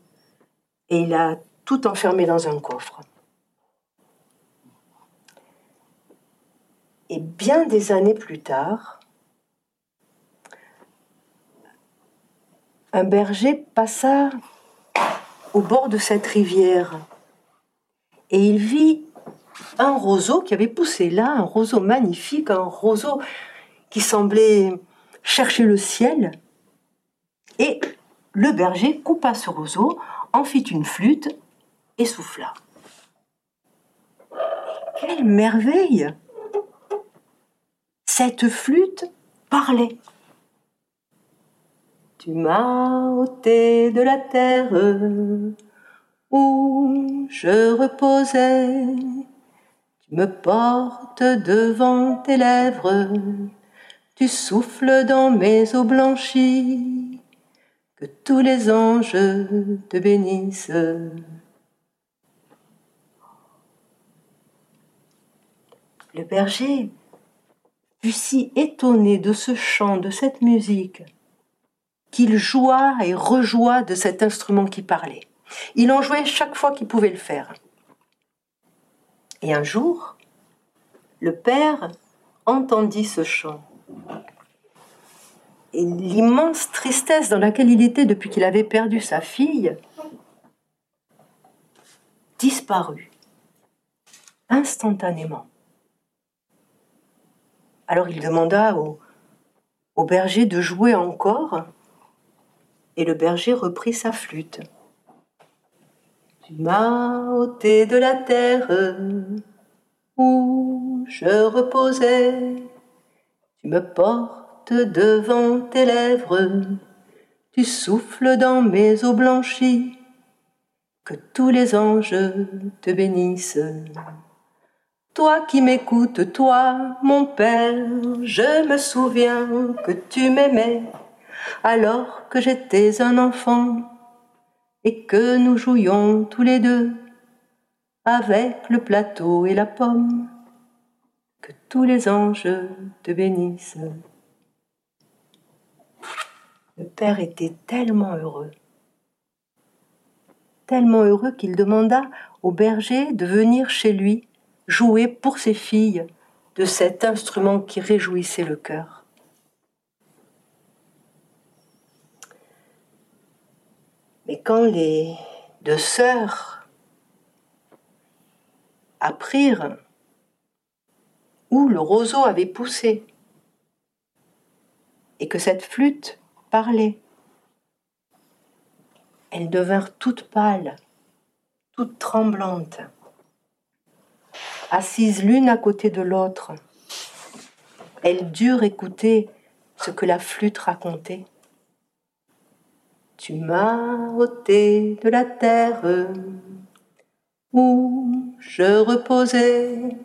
et il a tout enfermé dans un coffre. Et bien des années plus tard, un berger passa au bord de cette rivière et il vit un roseau qui avait poussé là, un roseau magnifique, un roseau qui semblait chercher le ciel. Et le berger coupa ce roseau en fit une flûte et souffla. Quelle merveille Cette flûte parlait. Tu m'as ôté de la terre où je reposais. Tu me portes devant tes lèvres. Tu souffles dans mes eaux blanchies. Que tous les anges te bénissent. Le berger fut si étonné de ce chant, de cette musique, qu'il joua et rejoua de cet instrument qui parlait. Il en jouait chaque fois qu'il pouvait le faire. Et un jour, le père entendit ce chant. Et l'immense tristesse dans laquelle il était depuis qu'il avait perdu sa fille disparut instantanément. Alors il demanda au, au berger de jouer encore, et le berger reprit sa flûte. Tu m'as ôté de la terre où je reposais, tu me portes devant tes lèvres, tu souffles dans mes eaux blanchies, que tous les anges te bénissent. Toi qui m'écoutes, toi, mon Père, je me souviens que tu m'aimais alors que j'étais un enfant et que nous jouions tous les deux avec le plateau et la pomme. Que tous les anges te bénissent. Le père était tellement heureux, tellement heureux qu'il demanda au berger de venir chez lui jouer pour ses filles de cet instrument qui réjouissait le cœur. Mais quand les deux sœurs apprirent où le roseau avait poussé et que cette flûte parlait, elles devinrent toutes pâles, toutes tremblantes assises l'une à côté de l'autre. Elles durent écouter ce que la flûte racontait. Tu m'as ôté de la terre où je reposais.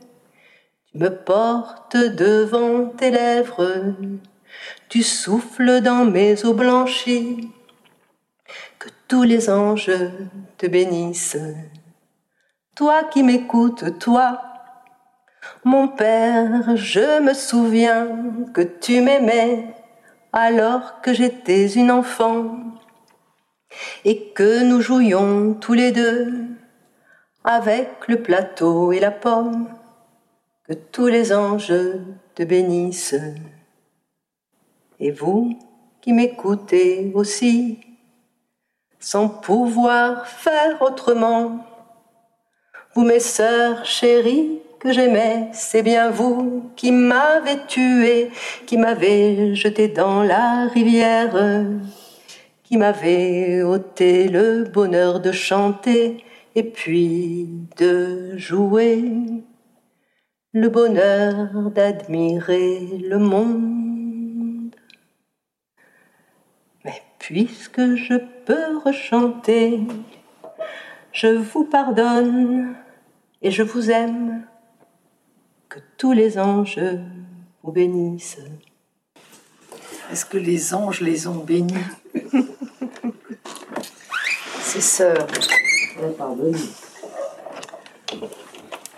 Tu me portes devant tes lèvres. Tu souffles dans mes eaux blanchies. Que tous les anges te bénissent. Toi qui m'écoutes, toi, mon père, je me souviens que tu m'aimais alors que j'étais une enfant et que nous jouions tous les deux avec le plateau et la pomme. Que tous les anges te bénissent. Et vous qui m'écoutez aussi, sans pouvoir faire autrement, vous mes sœurs chéries, que j'aimais, c'est bien vous qui m'avez tué, qui m'avez jeté dans la rivière, qui m'avez ôté le bonheur de chanter et puis de jouer, le bonheur d'admirer le monde. Mais puisque je peux rechanter, je vous pardonne et je vous aime que tous les anges vous bénissent. Est-ce que les anges les ont bénis? sœurs.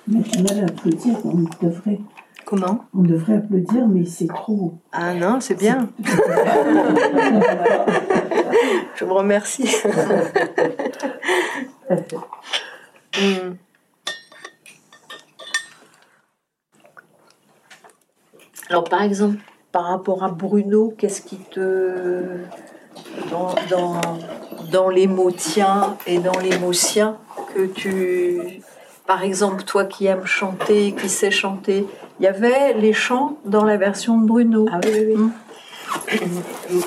Mais mal applaudir, on devrait. Comment? On devrait applaudir, mais c'est trop. Ah non, c'est bien. Je vous remercie. Hmm. Alors, par exemple, par rapport à Bruno, qu'est-ce qui te. Dans, dans, dans les mots tiens et dans les mots siens, que tu. Par exemple, toi qui aimes chanter, qui sais chanter, il y avait les chants dans la version de Bruno. Ah oui, oui. Hmm.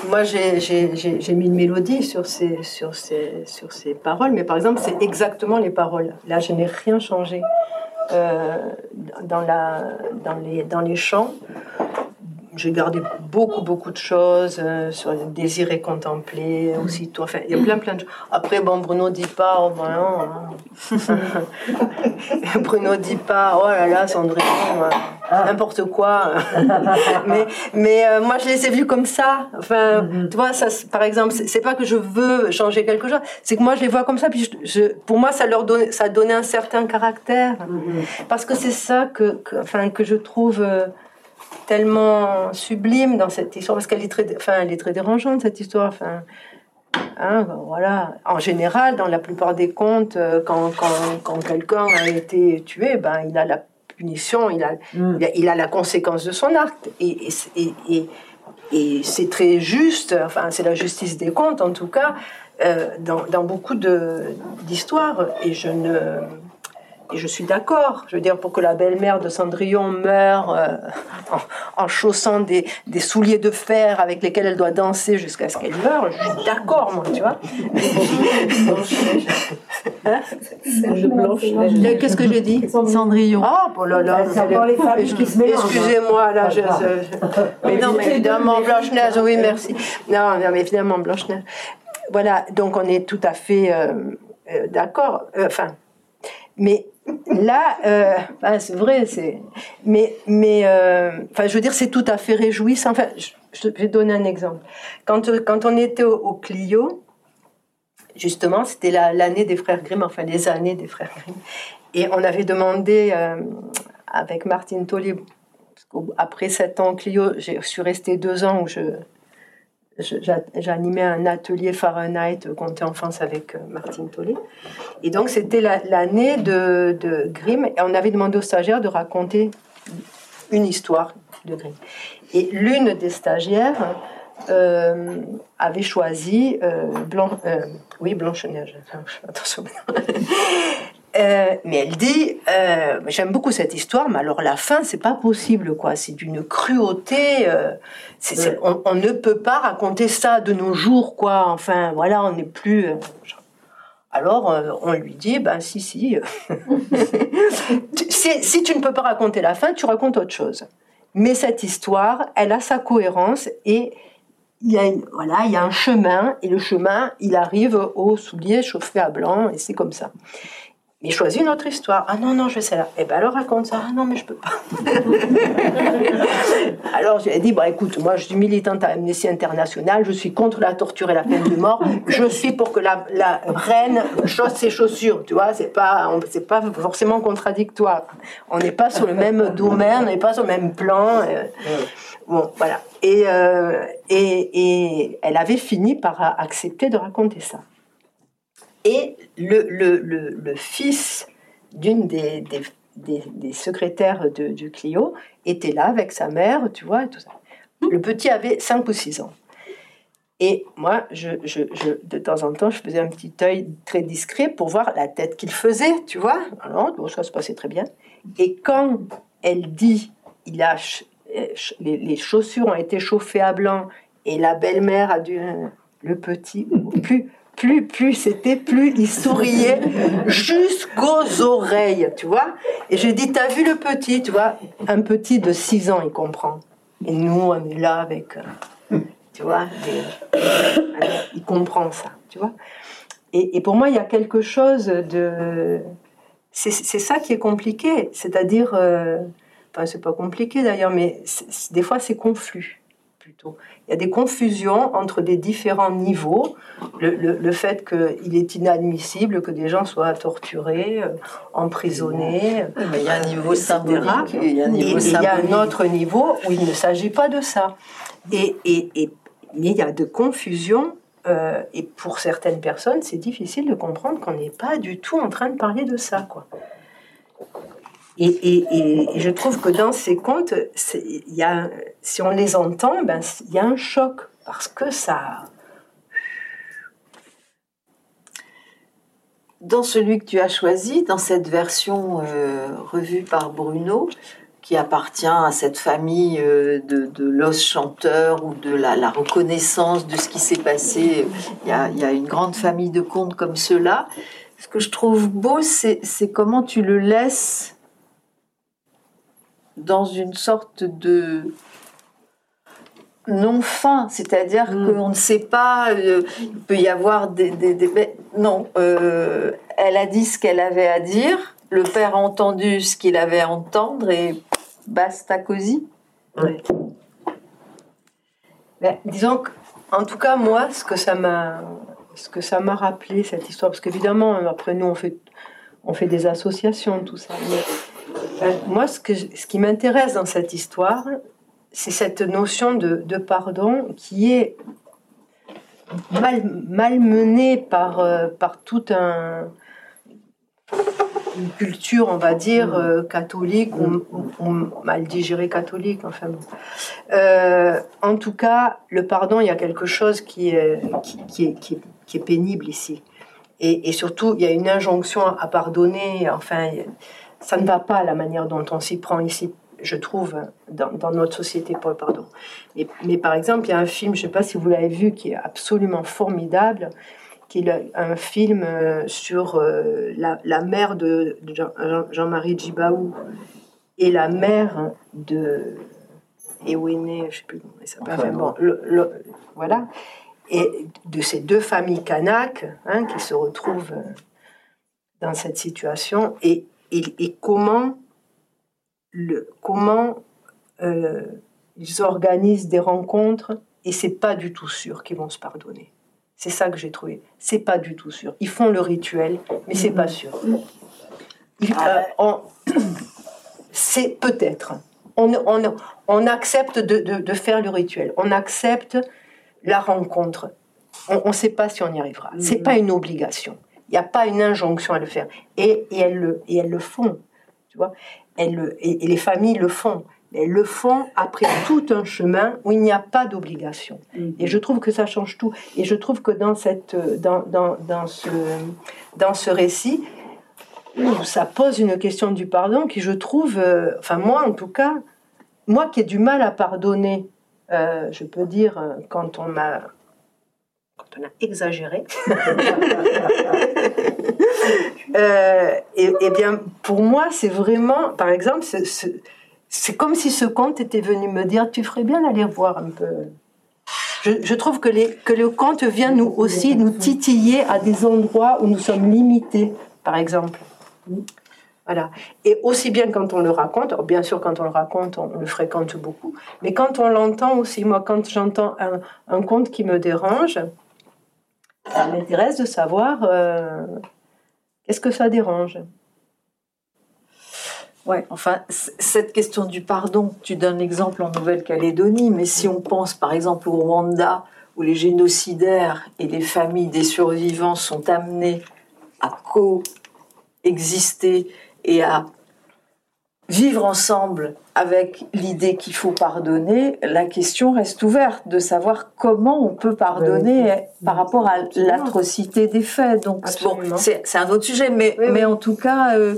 moi, j'ai mis une mélodie sur ces, sur, ces, sur ces paroles, mais par exemple, c'est exactement les paroles. Là, je n'ai rien changé euh, dans, la, dans, les, dans les chants j'ai gardé beaucoup, beaucoup de choses euh, sur le désir et contempler aussi. Tout. Enfin, il y a plein, plein de choses. Après, bon, Bruno dit pas, oh ben non. Hein. Bruno dit pas, oh là là, Sandrine, ah. n'importe quoi. mais mais euh, moi, je les ai vus comme ça. Enfin, mm-hmm. tu vois, ça, par exemple, c'est pas que je veux changer quelque chose, c'est que moi, je les vois comme ça. Puis je, pour moi, ça leur donne, ça donnait un certain caractère. Mm-hmm. Parce que c'est ça que, enfin, que je trouve. Euh, tellement sublime dans cette histoire, parce qu'elle est très, enfin, elle est très dérangeante, cette histoire. Enfin, hein, voilà. En général, dans la plupart des contes, euh, quand, quand, quand quelqu'un a été tué, ben, il a la punition, il a, mm. il, a la conséquence de son acte. Et, et, et, et c'est très juste, enfin, c'est la justice des contes, en tout cas, euh, dans, dans, beaucoup d'histoires. Et je ne et je suis d'accord. Je veux dire, pour que la belle-mère de Cendrillon meure euh, en, chaussant des, des, souliers de fer avec lesquels elle doit danser jusqu'à ce qu'elle meure, je suis d'accord, moi, tu vois. Hein Qu'est-ce que j'ai dit Cendrillon. Ah, oh, là là. Excusez-moi, là. Je, mais non, mais évidemment, Blanche-Neige, oui, merci. Non, mais évidemment, Blanche-Neige. Voilà, donc on est tout à fait euh, euh, d'accord. Enfin, mais là, euh, bah, c'est vrai, c'est. Mais, mais euh, enfin, je veux dire, c'est tout à fait réjouissant. Enfin, je, vais donner un exemple. Quand, quand on était au, Clio, justement, c'était l'année des frères Grimm, enfin les années des frères Grimm, et on avait demandé euh, avec Martine Tolly, après sept ans au Clio, je suis restée deux ans où je j'animais un atelier Fahrenheit Conte enfance avec euh, Martine Tollet. Et donc, c'était l'année de, Grimm. Et on avait demandé aux stagiaires de raconter une histoire de Grimm. Et l'une des stagiaires euh, avait choisi euh, oui, Blanche-Neige. Euh, mais elle dit, euh, j'aime beaucoup cette histoire, mais alors la fin, c'est pas possible, quoi. C'est d'une cruauté. Euh, on, ne peut pas raconter ça de nos jours, quoi. Enfin, voilà, on n'est plus. alors, on lui dit, ben si, si. si, si tu ne peux pas raconter la fin, tu racontes autre chose. Mais cette histoire, elle a sa cohérence et il y a voilà, il y a un chemin et le chemin, il arrive au soulier chauffé à blanc et c'est comme ça. Mais choisis une autre histoire. Ah non, non, je vais celle-là. Eh ben alors raconte ça. Ah non, mais je peux pas. alors j'ai dit, bon écoute, moi je suis militante à Amnesty International, je suis contre la torture et la peine de mort, je suis pour que la, la reine chausse ses chaussures, tu vois, c'est pas, c'est pas forcément contradictoire. On n'est pas sur le même domaine, on n'est pas sur le même plan. Euh. bon, voilà. Et, euh, et, et elle avait fini par accepter de raconter ça. Et le, le, le, fils d'une des, des, des, secrétaires de, du Clio était là avec sa mère, tu vois, et tout ça. Le petit avait 5 ou 6 ans. Et moi, je, je, je, de temps en temps, je faisais un petit œil très discret pour voir la tête qu'il faisait, tu vois. Alors, bon, ça se passait très bien. Et quand elle dit, il a, les, les chaussures ont été chauffées à blanc et la belle-mère a dû, le petit, plus, plus, plus c'était, plus il souriait jusqu'aux oreilles, tu vois. Et je dis, t'as vu le petit, tu vois, un petit de 6 ans, il comprend. Et nous, on est là avec, euh, tu vois, il comprend ça, tu vois. Et, pour moi, il y a quelque chose de... C'est, ça qui est compliqué, c'est-à-dire... Euh, enfin, c'est pas compliqué d'ailleurs, mais des fois, c'est confus, plutôt il y a des confusions entre des différents niveaux. Le, le, fait qu'il est inadmissible que des gens soient torturés, euh, emprisonnés. il y a un niveau symbolique et il y a un, niveau il y a un autre niveau où il ne s'agit pas de ça. Et, mais il y a de confusions. Euh, et pour certaines personnes, c'est difficile de comprendre qu'on n'est pas du tout en train de parler de ça. Quoi. Et, je trouve que dans ces contes, y a, si on les entend, ben, il y a un choc parce que ça. Dans celui que tu as choisi, dans cette version euh, revue par Bruno, qui appartient à cette famille euh, de, l'os chanteur ou de la, reconnaissance de ce qui s'est passé. Il y, a, une grande famille de contes comme ceux-là. Ce que je trouve beau, c'est comment tu le laisses dans une sorte de non fin, c'est-à-dire Mm. qu'on ne sait pas, euh, il peut y avoir des... des- des- mais non, euh, elle a dit ce qu'elle avait à dire, le père a entendu ce qu'il avait à entendre et basta cosy. Ben, disons que, en tout cas, moi, ce que ça m'a, ce que ça m'a rappelé cette histoire, parce qu'évidemment, après nous, on fait, on fait des associations, tout ça. Mais euh, moi, ce que, je- ce qui m'intéresse dans cette histoire, c'est cette notion de, de pardon qui est mal, malmenée par, euh, par tout un une culture, on va dire, euh, catholique, ou, ou- ou mal digérée catholique, enfin. Euh, en tout cas, le pardon, il y a quelque chose qui est, qui, qui est, qui est, qui est pénible ici. Et, et surtout, il y a une injonction à pardonner. Enfin, ça ne va pas la manière dont on s'y prend ici, je trouve, dans, dans notre société pour le pardon. Mais, mais par exemple, il y a un film, je ne sais pas si vous l'avez vu, qui est absolument formidable, qui est un film euh, sur euh, la, la mère de, de Jean- Jean- Jean-Marie Djibaou et la mère de Ewene, je ne sais plus comment elle s'appelle, enfin, bon, le- le- voilà, et de ces deux familles kanak hein, qui se retrouvent euh, dans cette situation, et, et, et comment, le, comment euh, ils organisent des rencontres, et c'est pas du tout sûr qu'ils vont se pardonner. C'est ça que j'ai trouvé. C'est pas du tout sûr. Ils font le rituel, mais c'est pas sûr. Ils- euh, on- c'est peut-être. On, on, on accepte de, de- de faire le rituel. On accepte la rencontre. On ne sait pas si on y arrivera. C'est pas une obligation. Il n'y a pas une injonction à le faire. Et, et, elles, le, et elles le font. Tu vois elles le, et, et les familles le font. Mais elles le font après tout un chemin où il n'y a pas d'obligation. Et je trouve que ça change tout. Et je trouve que dans, cette, dans, dans, dans, ce, dans ce récit, ça pose une question du pardon qui, je trouve, euh, enfin moi en tout cas, moi qui ai du mal à pardonner, euh, je peux dire, euh, quand on m'a on a exagéré, euh, et, et bien pour moi c'est vraiment, par exemple, c'est- comme si ce conte était venu me dire, tu ferais bien d'aller voir un peu. Je, je trouve que, les, que le conte vient nous aussi nous titiller à des endroits où nous sommes limités, par exemple. Voilà. Et aussi bien quand on le raconte, alors bien sûr quand on le raconte, on le fréquente beaucoup, mais quand on l'entend aussi, moi quand j'entends un, un conte qui me dérange, ça m'intéresse de savoir euh, qu'est-ce que ça dérange? Ouais, enfin, cette question du pardon, tu donnes l'exemple en Nouvelle-Calédonie, mais si on pense par exemple au Rwanda, où les génocidaires et les familles des survivants sont amenés à coexister et à vivre ensemble avec l'idée qu'il faut pardonner, la question reste ouverte de savoir comment on peut pardonner par rapport à l'atrocité des faits. Donc, bon, c'est un autre sujet, mais, Oui, mais en tout cas, euh,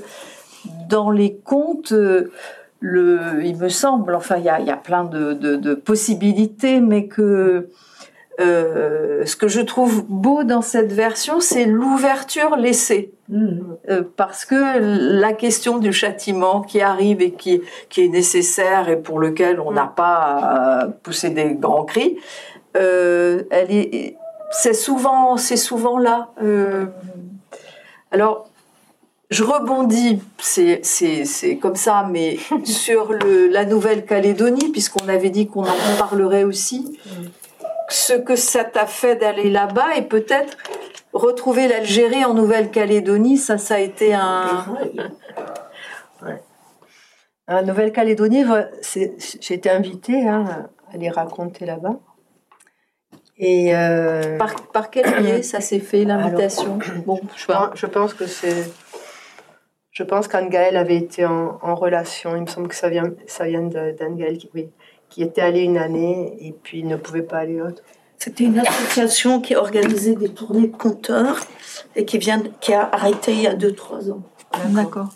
dans les contes, euh, le, il me semble, enfin, il y a, y a plein de, de- de possibilités, mais que euh, ce que je trouve beau dans cette version, c'est l'ouverture laissée. Euh, parce que la question du châtiment qui arrive et qui, qui est nécessaire et pour lequel on n'a pas à pousser des grands cris, euh, elle est, c'est souvent, c'est souvent là. Euh, alors, je rebondis, c'est, c'est, c'est comme ça, mais sur le, la Nouvelle-Calédonie, puisqu'on avait dit qu'on en parlerait aussi. Ce que ça t'a fait d'aller là-bas et peut-être retrouver l'Algérie en Nouvelle-Calédonie, ça, ça a été un. En Nouvelle-Calédonie, voilà, c'est- j'ai été invitée hein, à aller raconter là-bas. Et euh, Par, par quel biais ça s'est fait, l'invitation? Bon, je pense- je pense que c'est. Je pense qu'Anne Gaëlle avait été en, en relation. Il me semble que ça vient, ça vient de- d'Anne Gaëlle, qui, oui, qui était allée une année et puis ne pouvait pas aller l'autre. C'était une association qui organisait des tournées de compteurs et qui, vient, qui a arrêté il y a 2-3 ans. D'accord.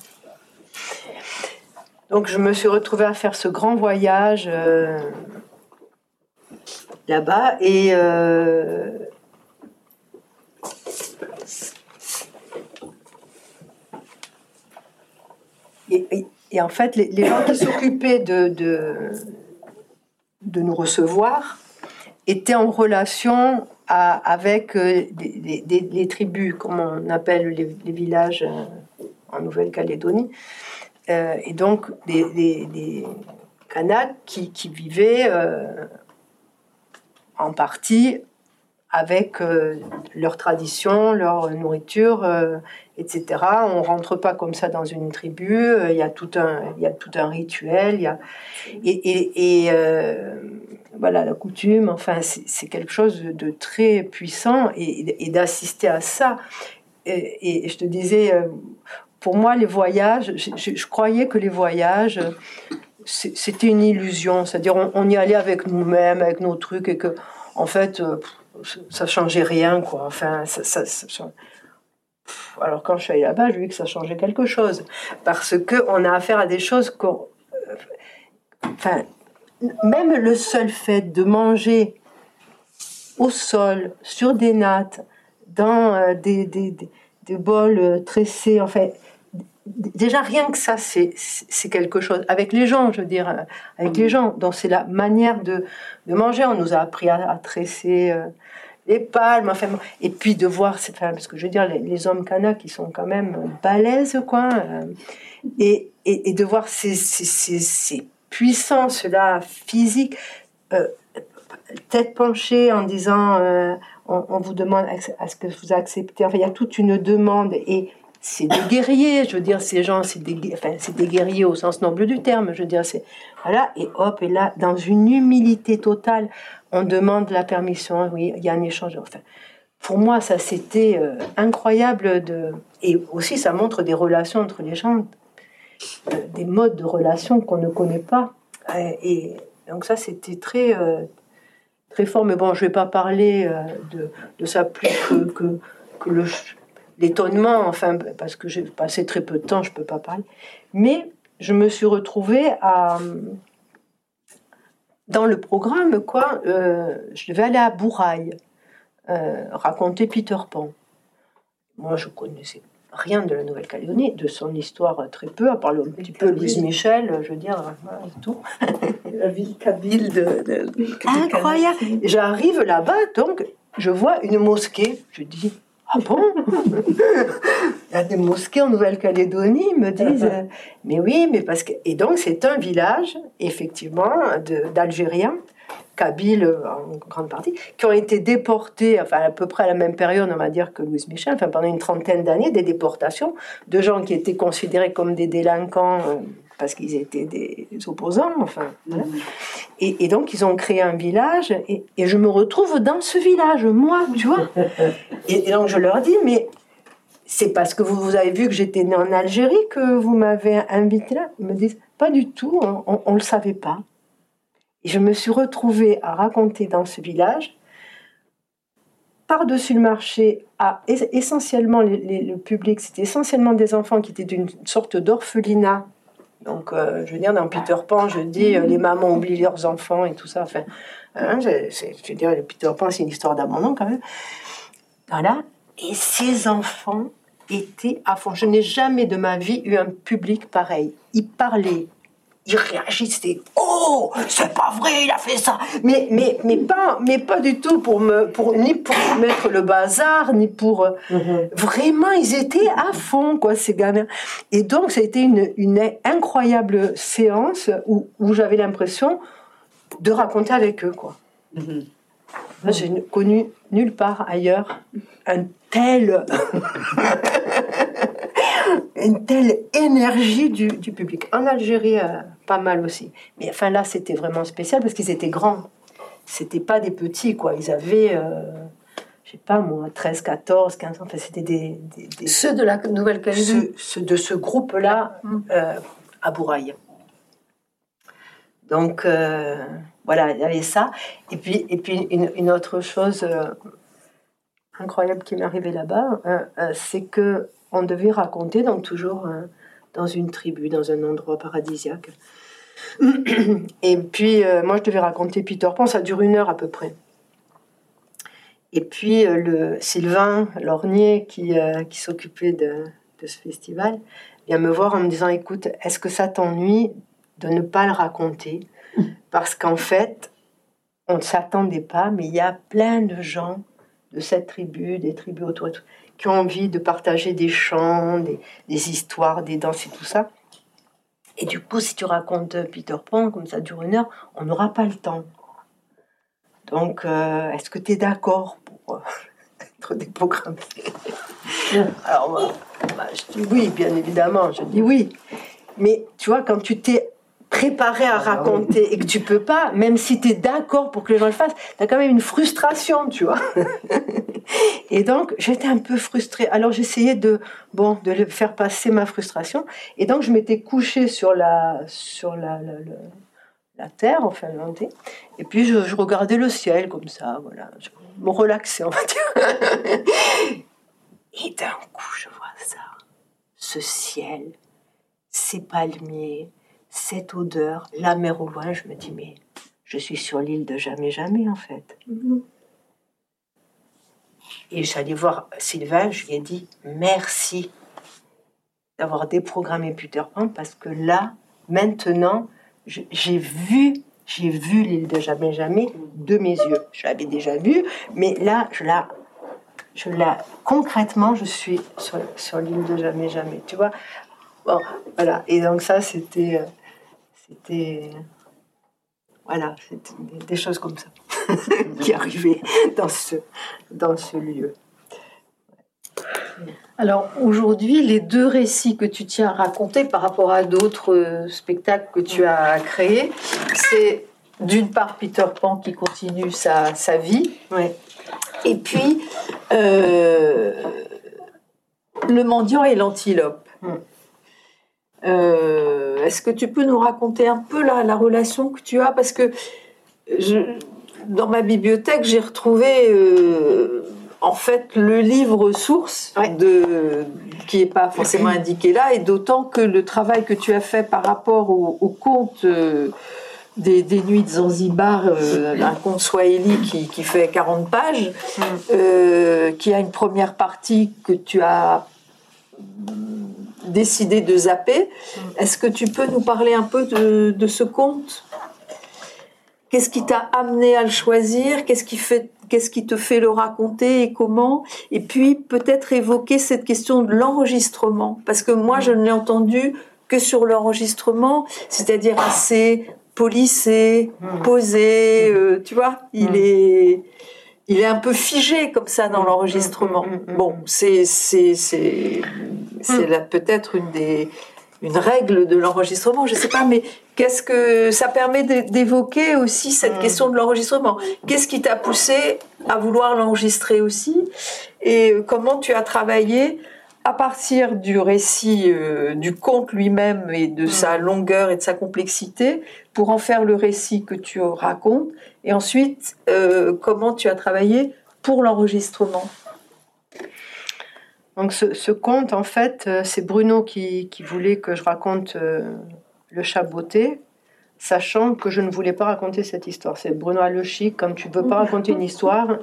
donc je me suis retrouvée à faire ce grand voyage euh, là-bas et euh, et, en fait, les, gens qui s'occupaient de, de, nous recevoir étaient en relation avec euh, les tribus, comme on appelle les, villages euh, en Nouvelle-Calédonie, euh, et donc des, des, Kanaks qui, qui vivaient en partie avec leur tradition, leur nourriture, etc. On rentre pas comme ça dans une tribu. Euh, il y a tout un, y a tout un rituel. Il y a et, euh, voilà la coutume. Enfin, c'est quelque chose de très puissant et, d'assister à ça. Et, je te disais, euh, pour moi, les voyages, je, croyais que les voyages c'était une illusion, c'est-à-dire on, y allait avec nous-mêmes, avec nos trucs, et que en fait, ça changeait rien, quoi. Enfin, ça alors quand je suis allée là-bas, j'ai vu que ça changeait quelque chose. Parce qu'on a affaire à des choses qu'on... Euh, enfin, même le seul fait de manger au sol, sur des nattes, dans euh, des, des, des, bols euh, tressés, enfin, déjà rien que ça, c'est quelque chose. Avec les gens, je veux dire, avec les gens. Donc c'est la manière de, de, manger. On nous a appris à, tresser les palmes, enfin, et puis de voir, enfin, parce que je veux dire, les, hommes kanak, qui sont quand même balèzes, quoi, euh, et, et, de voir ces, ces, ces, puissances-là physiques, euh, tête penchée en disant, euh, on, vous demande à ce que vous acceptez, enfin, il y a toute une demande, et c'est des guerriers, je veux dire, ces gens, c'est des, enfin, c'est des guerriers au sens noble du terme, je veux dire, c'est, voilà, et hop, et là, dans une humilité totale, on demande la permission, oui, il y a un échange. Enfin, pour moi, ça c'était euh, incroyable de, et aussi ça montre des relations entre les gens, euh, des modes de relation qu'on ne connaît pas. Euh, et donc ça c'était très très fort. Mais bon, je vais pas parler de, ça plus que, que, l'étonnement, enfin, parce que j'ai passé très peu de temps, je peux pas parler. Mais je me suis retrouvée à dans le programme, quoi, euh, je devais aller à Bouraille, euh, raconter Peter Pan. Moi, je connaissais rien de la Nouvelle-Calédonie, de son histoire très peu, à part un petit peu Louise Michel, je veux dire, et tout. La ville kabyle de, de, Incroyable. J'arrive là-bas, donc je vois une mosquée. Je dis, ah bon Il y a des mosquées en Nouvelle-Calédonie, me disent. mais oui, mais parce que. Et donc, c'est un village, effectivement, d'Algériens, Kabyles en grande partie, qui ont été déportés, enfin, à peu près à la même période, on va dire, que Louise Michel, enfin, pendant une trentaine d'années, des déportations de gens qui étaient considérés comme des délinquants. Euh, parce qu'ils étaient des opposants, enfin. Mhm. Et, donc, ils ont créé un village, et, je me retrouve dans ce village, moi, tu vois. et, donc, je leur dis, mais c'est parce que vous, vous avez vu que j'étais née en Algérie que vous m'avez invité là Ils me disent, pas du tout, on ne le savait pas. Et je me suis retrouvée à raconter dans ce village, par-dessus le marché, à essentiellement le public, c'était essentiellement des enfants qui étaient d'une sorte d'orphelinat donc, euh, je veux dire, dans Peter Pan, je dis euh, les mamans oublient leurs enfants et tout ça. Enfin, hein, je, veux dire, Peter Pan, c'est une histoire d'abandon quand même. Voilà. Et ces enfants étaient à fond. Je n'ai jamais de ma vie eu un public pareil. Ils parlaient, il réagissait. Oh, c'est pas vrai, il a fait ça. Mais, mais, mais, pas, mais pas du tout pour me, pour, ni pour mettre le bazar, ni pour. Euh, mhm. Vraiment, ils étaient à fond, quoi, ces gamins. Et donc, ça a été une, une incroyable séance où, où j'avais l'impression de raconter avec eux, quoi. Mhm. J'ai connu nulle part ailleurs un tel. une telle énergie du, du public. En Algérie, euh, pas mal aussi. Mais enfin là, c'était vraiment spécial parce qu'ils étaient grands. C'était pas des petits, quoi. Ils avaient, euh, je sais pas moi, 13, 14, 15 ans. Enfin, c'était des, Ceux de la Nouvelle-Calédonie ceux, de ce groupe-là mm. euh, à Bouraille. Donc, euh, voilà, il y avait ça. Et puis, et puis une, une autre chose incroyable qui m'est arrivée là-bas, c'est que on devait raconter, donc toujours dans une tribu, dans un endroit paradisiaque. Et puis, euh, moi, je devais raconter Peter Pan, ça dure une heure à peu près. Et puis, euh, le Sylvain Lornier, qui, euh, qui s'occupait de, de, ce festival, vient me voir en me disant Écoute, est-ce que ça t'ennuie de ne pas le raconter? Parce qu'en fait, on ne s'attendait pas, mais il y a plein de gens de cette tribu, des tribus autour, qui ont envie de partager des chants, des, des histoires, des danses et tout ça. Et du coup, si tu racontes Peter Pan, comme ça dure une heure, on n'aura pas le temps. Donc, euh, est-ce que tu es d'accord pour euh, être déprogrammé? Alors, bah, bah, je dis oui, bien évidemment, je dis oui. Mais tu vois, quand tu t'es préparé à raconter et que tu peux pas, même si tu es d'accord pour que les gens le fassent, tu as quand même une frustration, tu vois. et donc, j'étais un peu frustrée. Alors, j'essayais de, bon, de faire passer ma frustration. Et donc, je m'étais couchée sur la, sur la, la, la, terre, en Finlandais. Et puis, je, je, regardais le ciel comme ça, voilà. Je me relaxais, on va dire. et d'un coup, je vois ça. Ce ciel, ces palmiers, cette odeur, la mer au loin, je me dis, mais je suis sur l'île de jamais jamais en fait. Mm-hmm. Et j'allais voir Sylvain, je lui ai dit merci d'avoir déprogrammé Peter Pan parce que là, maintenant, j'ai vu, j'ai vu l'île de jamais jamais de mes yeux. Je l'avais déjà vue, mais là, je la, je la, concrètement, je suis sur, sur l'île de jamais jamais. Tu vois. Bon, voilà. Et donc ça, c'était euh, c'était. Voilà, c'était des choses comme ça qui arrivaient dans ce, dans ce lieu. Alors aujourd'hui, les deux récits que tu tiens à raconter par rapport à d'autres euh, spectacles que tu as créés, c'est d'une part Peter Pan qui continue sa, sa vie, ouais. et puis euh, le mendiant et l'antilope. Mm. Euh, Est-ce que tu peux nous raconter un peu la, la relation que tu as? Parce que je, dans ma bibliothèque, j'ai retrouvé euh, en fait le livre source Ouais. de, qui n'est pas forcément indiqué là, et d'autant que le travail que tu as fait par rapport au, au conte euh, des, des nuits de Zanzibar, euh, un conte swahili qui, qui fait 40 pages, euh, qui a une première partie que tu as décidé de zapper. Est-ce que tu peux nous parler un peu de, de ce conte Qu'est-ce qui t'a amené à le choisir? Qu'est-ce qui fait Qu'est-ce qui te fait le raconter et comment? Et puis peut-être évoquer cette question de l'enregistrement, parce que moi je ne l'ai entendu que sur l'enregistrement, c'est-à-dire assez polissé, posé, euh, tu vois, il est il est un peu figé comme ça dans l'enregistrement. Bon, c'est c'est c'est c'est là peut-être une des une règle de l'enregistrement, je sais pas, mais qu'est-ce que ça permet d'é- d'évoquer aussi cette question de l'enregistrement? Qu'est-ce qui t'a poussé à vouloir l'enregistrer aussi? Et euh, comment tu as travaillé à partir du récit euh, du conte lui-même et de sa longueur et de sa complexité pour en faire le récit que tu racontes Et ensuite, euh, comment tu as travaillé pour l'enregistrement Donc ce, ce conte, en fait, euh, c'est Bruno qui, voulait que je raconte euh, le chat beauté, sachant que je ne voulais pas raconter cette histoire. C'est Bruno Alochi, quand tu veux pas raconter une histoire,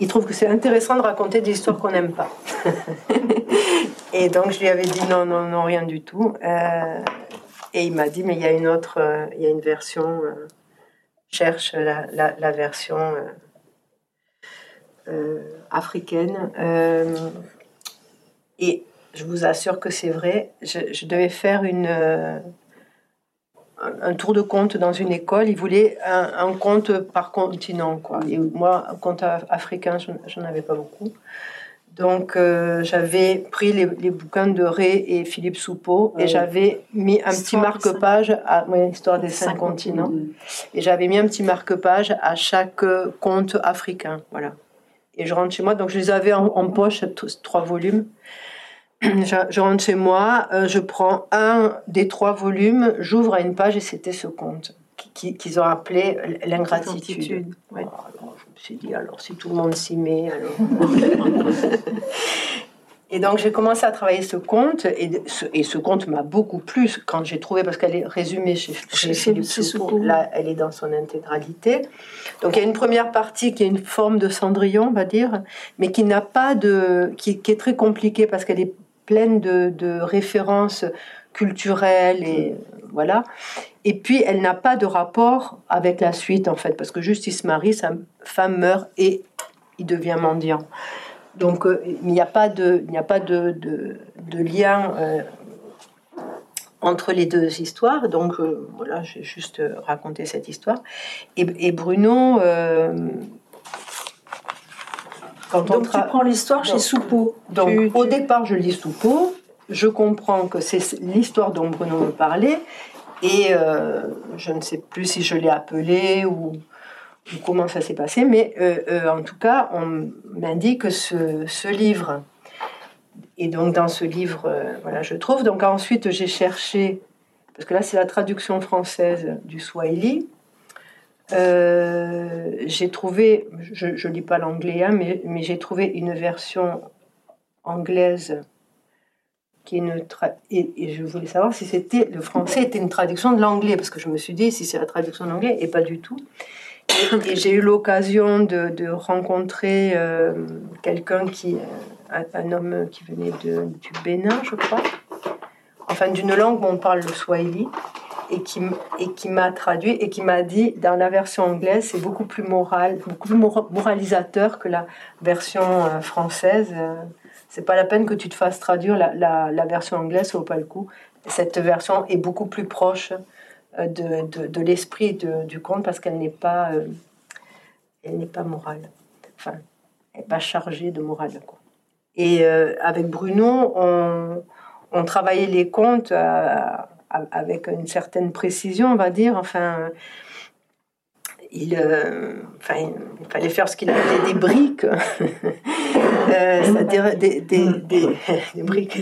il trouve que c'est intéressant de raconter des histoires qu'on n'aime pas. et donc je lui avais dit non, non, non, rien du tout. Et il m'a dit, mais il y a une autre, euh, il y a une version, euh, cherche la, la, version euh, africaine. Et je vous assure que c'est vrai. Je, devais faire une, un, tour de conte dans une école. Ils voulaient un, un conte par continent. Quoi. Et moi, un af- africain, j'en avais pas beaucoup. Donc, euh, j'avais pris les, les bouquins de Ray et Philippe Soupeau et j'avais mis un petit Histoire marque-page à ouais, Histoire des cinq continents. Et j'avais mis un petit marque-page à chaque euh, conte africain. Voilà. Et je rentre chez moi, donc je les avais en, en poche, trois volumes. Je, je rentre chez moi, euh, je prends un des trois volumes, j'ouvre à une page et c'était ce conte qui- qui- qu'ils ont appelé l'ingratitude. Ouais. Alors, suis dit, alors si tout le monde s'y met, alors. Et donc j'ai commencé à travailler ce conte, et ce, et ce conte m'a beaucoup plu quand j'ai trouvé, parce qu'elle est résumée chez, chez, Philippe là elle est dans son intégralité. Donc il y a une première partie qui est une forme de Cendrillon, on va dire, mais qui n'a pas de... qui, qui, est très compliquée parce qu'elle est pleine de, de références culturelles et voilà. Et puis elle n'a pas de rapport avec la suite en fait, parce que Justice Marie, sa femme meurt et il devient mendiant. Donc euh, il n'y a pas de, il n'y a pas de, de, lien euh, entre les deux histoires. Donc euh, voilà, j'ai juste raconté cette histoire. Et, Bruno, quand donc on tu prends l'histoire chez Soupeau. Donc au départ, je lis Soupeau. Je comprends que c'est l'histoire dont Bruno me parlait. Et je ne sais plus si je l'ai appelé ou comment ça s'est passé, mais euh, euh, en tout cas, on m'indique que ce, livre, et donc dans ce livre, euh, voilà, je trouve. Donc ensuite, j'ai cherché, parce que là, c'est la traduction française du Swahili. j'ai trouvé, je ne lis pas l'anglais, hein, mais j'ai trouvé une version anglaise qui est une et, et, je voulais savoir si c'était le français était une traduction de l'anglais parce que je me suis dit si c'est la traduction de l'anglais et pas du tout et j'ai eu l'occasion de, rencontrer euh, quelqu'un qui, euh, un, homme qui venait de, du Bénin, je crois, enfin d'une langue où on parle le swahili, et qui, et qui m'a traduit et qui m'a dit dans la version anglaise c'est beaucoup plus moral, beaucoup plus moralisateur que la version euh, française. C'est pas la peine que tu te fasses traduire la, la, version anglaise, ça vaut pas le coup. Cette version est beaucoup plus proche euh, de, de, l'esprit du conte parce qu'elle n'est pas, euh, pas morale. Enfin, elle n'est pas chargée de morale. Quoi. Et euh, avec Bruno, on, on, travaillait les contes avec une certaine précision, on va dire. Enfin, il, enfin, il fallait faire ce qu'il appelait des briques, c'est-à-dire des, des, des, des, briques,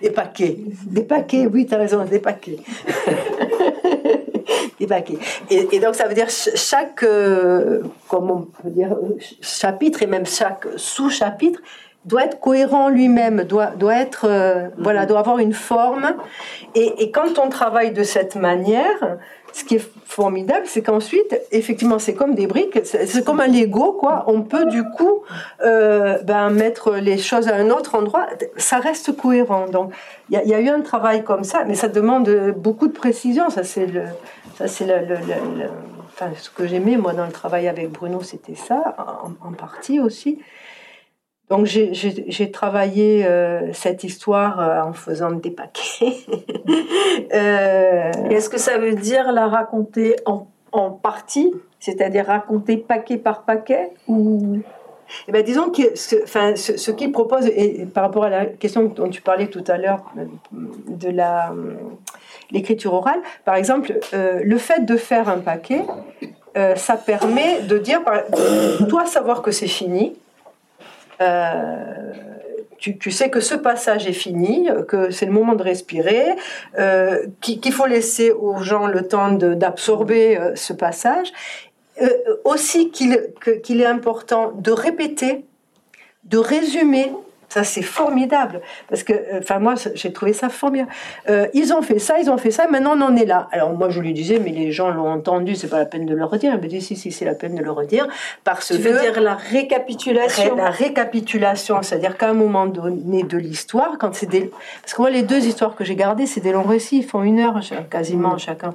des paquets. Des paquets, oui, tu as raison, des paquets. des paquets. Et, donc ça veut dire chaque, euh, comment on peut dire, chapitre et même chaque sous-chapitre doit être cohérent lui-même, doit, doit être, euh, voilà, doit avoir une forme. Et, et, quand on travaille de cette manière, ce qui est formidable, c'est qu'ensuite, effectivement, c'est comme des briques, c'est comme un Lego, quoi. On peut du coup euh, ben, mettre les choses à un autre endroit, ça reste cohérent. Donc, il y, a eu un travail comme ça, mais ça demande beaucoup de précision. Ça, c'est le, ça, le, enfin, ce que j'aimais moi dans le travail avec Bruno, c'était ça, en partie aussi. Donc j'ai travaillé euh, cette histoire euh, en faisant des paquets. euh, Est-ce que ça veut dire la raconter en, en partie, c'est-à-dire raconter paquet par paquet ou? Eh ben, disons que ce, enfin, ce, ce qu'il propose, et par rapport à la question dont tu parlais tout à l'heure de la l'écriture orale, par exemple, le fait de faire un paquet, ça permet de dire, toi savoir que c'est fini, euh, tu, sais que ce passage est fini, que c'est le moment de respirer, euh, qu'il faut laisser aux gens le temps d'absorber euh, ce passage. aussi qu'il est important de répéter, de résumer ça, c'est formidable. Parce que, euh, enfin, moi, j'ai trouvé ça formidable. Euh, ils ont fait ça, ils ont fait ça, maintenant on en est là. Alors, moi, je lui disais, mais les gens l'ont entendu, c'est pas la peine de le redire. Elle me dit, si, si, c'est la peine de le redire. Parce tu veux dire la récapitulation? La récapitulation, c'est-à-dire qu'à un moment donné de l'histoire, quand c'est des. Parce que moi, les deux histoires que j'ai gardées, c'est des longs récits, ils font une heure quasiment mmh. chacun.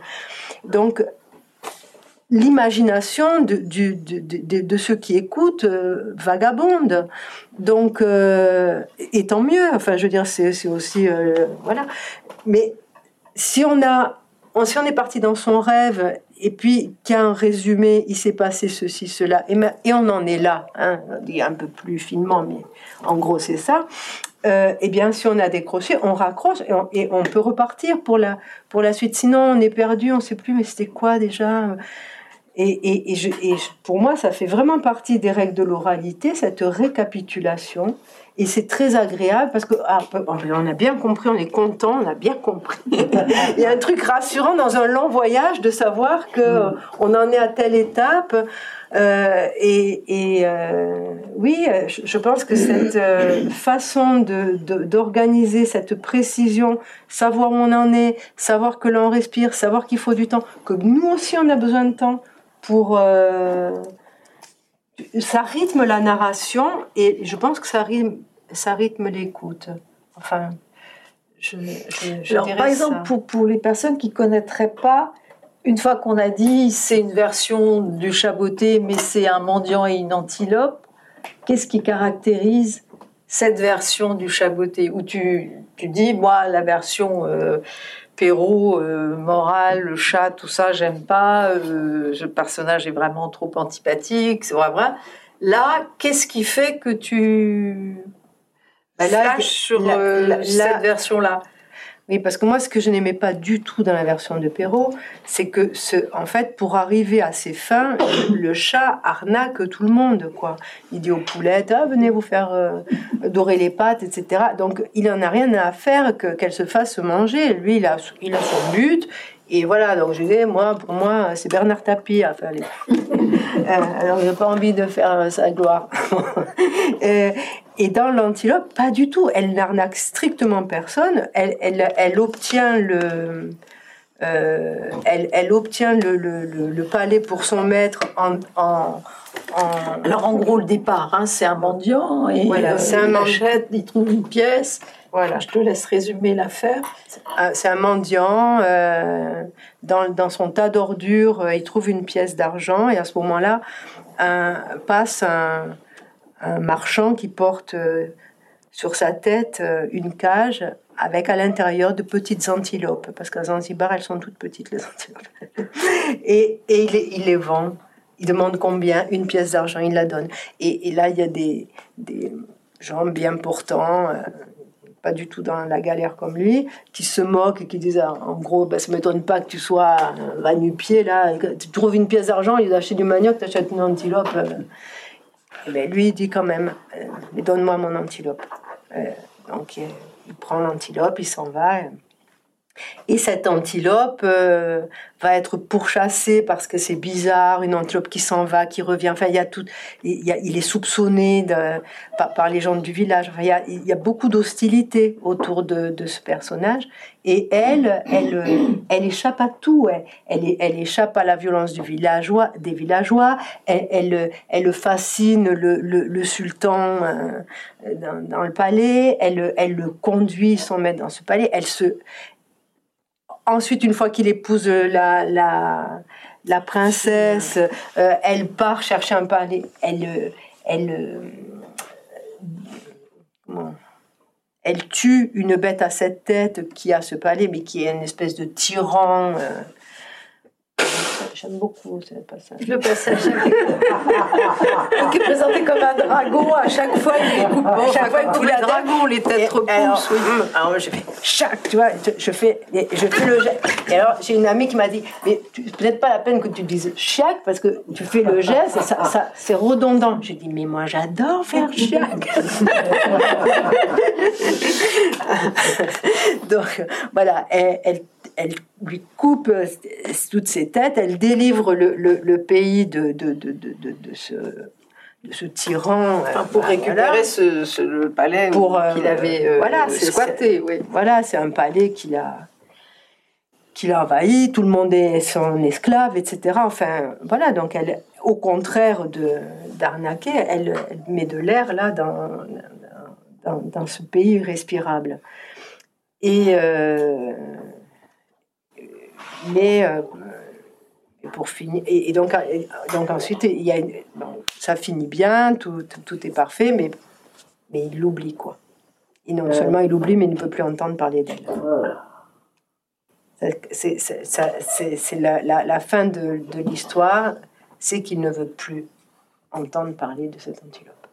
Donc, l'imagination de, ceux qui écoutent euh, vagabonde. Donc, euh, et tant mieux. Enfin, je veux dire, c'est aussi euh, voilà. Mais si on a, si on est parti dans son rêve et puis qu'il résumé, il s'est passé ceci, cela, et, et on en est là, hein, un peu plus finement, mais en gros c'est ça. Euh, eh bien, si on a décroché, on raccroche et on, et on, peut repartir pour la, pour la suite. Sinon, on est perdu, on ne sait plus, mais c'était quoi déjà? Et, et, pour moi, ça fait vraiment partie des règles de l'oralité, cette récapitulation. et c'est très agréable parce que ah, on a bien compris, on est content, on a bien compris. Il y a un truc rassurant dans un long voyage de savoir que mm. on en est à telle étape. Euh, et, et euh, oui, je pense que cette euh, façon de, d'organiser cette précision, savoir où on en est, savoir que l'on respire, savoir qu'il faut du temps, que nous aussi on a besoin de temps pour ça rythme la narration et je pense que ça rythme, ça rythme l'écoute. Enfin, je, je, Alors, par exemple, pour, pour, les personnes qui connaîtraient pas, une fois qu'on a dit c'est une version du chaboté, mais c'est un mendiant et une antilope, qu'est-ce qui caractérise cette version du chaboté? Où tu, tu dis, moi, la version euh, Perrault, euh, moral, le chat, tout ça, j'aime pas. Euh, le personnage est vraiment trop antipathique, c'est vrai, vrai. Là, qu'est-ce qui fait que tu bah là, sur euh, cette version-là? Oui, parce que moi, ce que je n'aimais pas du tout dans la version de Perrault, c'est que, ce, en fait, pour arriver à ses fins, le chat arnaque tout le monde, quoi. Il dit aux poulettes, ah, venez vous faire euh, dorer les pattes, etc. Donc, il n'en a rien à faire que, qu'elle se fasse manger. Lui, il a, il a son but, et voilà, donc je disais, moi, pour moi, c'est Bernard Tapie à faire les. euh, alors, j'ai pas envie de faire sa gloire. euh, et dans l'antilope, pas du tout. Elle n'arnaque strictement personne. Elle, elle, elle obtient le. Euh, elle, elle, obtient le, le, le, palais pour son maître en, en, en... Alors en gros le départ, hein, c'est un mendiant et voilà, c'est un il achète, il trouve une pièce, voilà. Je te laisse résumer l'affaire. C'est un mendiant. Euh, dans, dans, son tas d'ordures, euh, il trouve une pièce d'argent et à ce moment-là, passe un, un, marchand qui porte euh, sur sa tête euh, une cage avec à l'intérieur de petites antilopes, parce qu'à Zanzibar, elles sont toutes petites, les antilopes. et, et il, les, vend. Il demande combien Une pièce d'argent, il la donne. Et, là, il y a des, des gens bien portants pas du tout dans la galère comme lui, qui se moque et qui disent ah, en gros, ben, ça m'étonne pas que tu sois un nu-pied là, tu trouves une pièce d'argent, il achète du manioc, tu achètes une antilope. Euh. Ben, lui, il dit quand même, euh, donne-moi mon antilope. Euh, donc il prend l'antilope, il s'en va. Et cette antilope euh, va être pourchassée parce que c'est bizarre, une antilope qui s'en va, qui revient. Enfin, il y a tout. Il, y a, il est soupçonné par, les gens du village. Il, y a, il, y a, beaucoup d'hostilité autour de, ce personnage. Et elle, elle, elle échappe à tout. Elle, elle, échappe à la violence du villageois, des villageois. Elle, elle, elle fascine le, sultan euh, dans, dans, le palais. Elle, elle le conduit son maître dans ce palais. Elle se ensuite, une fois qu'il épouse la, la, la princesse, euh, elle part chercher un palais. Elle, elle, euh, elle tue une bête à sept têtes qui a ce palais, mais qui est une espèce de tyran. Euh, J'aime beaucoup ce passage. Le passage. qui est présenté comme un dragon à chaque fois il coupe. Bon, à chaque fois tous les dragons, les têtes repoussent. Oui. Alors, je fais chaque, tu vois, je fais, je fais le geste. Et alors j'ai une amie qui m'a dit, mais peut-être pas la peine que tu dises chaque parce que tu fais le geste et ça, ça c'est redondant. J'ai dit, mais moi j'adore faire chaque. Donc voilà, elle, elle elle lui coupe euh, toutes ses têtes, elle délivre le, le, le pays de, de, de, de, ce de ce tyran enfin, pour récupérer ce, ce, le palais pour, qu'il avait euh, voilà, squatté. Oui. Voilà, c'est un palais qu'il a qu'il a envahi, tout le monde est son esclave, etc. Enfin, voilà, donc elle, au contraire de d'arnaquer, elle, elle, met de l'air là dans, dans, dans, ce pays respirable. Et euh, mais euh, pour finir, et, donc, donc ensuite, il y a ça finit bien, tout, tout, est parfait, mais, mais il l'oublie, quoi. Et non seulement il oublie, mais il ne peut plus entendre parler d'elle. C'est la, la, la, fin de, de l'histoire, c'est qu'il ne veut plus entendre parler de cette antilope.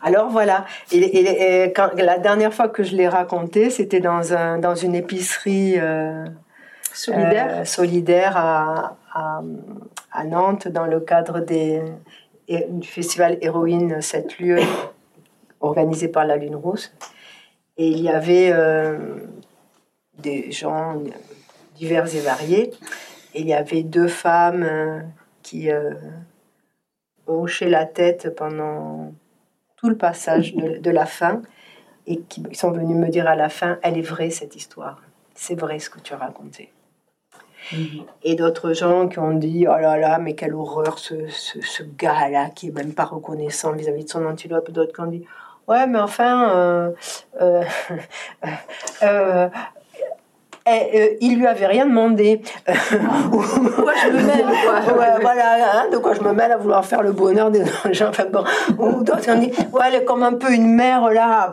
Alors voilà. Et, quand, la dernière fois que je l'ai raconté, c'était dans, un, dans une épicerie euh, solidaire, euh, solidaire à, à Nantes dans le cadre des, du festival Héroïne 7 lieux organisé par la Lune Rousse. Et il y avait des gens divers et variés. Et il y avait deux femmes qui hoché la tête pendant tout le passage de, la fin et qui sont venus me dire à la fin, elle est vraie cette histoire, c'est vrai ce que tu as raconté. Mhm. Et d'autres gens qui ont dit Oh là là, mais quelle horreur ce, ce, gars-là qui est même pas reconnaissant vis-à-vis de son antilope. D'autres qui ont dit Ouais, mais enfin, euh, euh, euh, eh, euh, il lui avait rien demandé. Pourquoi je me mêle Voilà, hein, de quoi je me mêle à vouloir faire le bonheur des gens. Enfin bon, ou d'autres on dit, ouais, elle est comme un peu une mère là,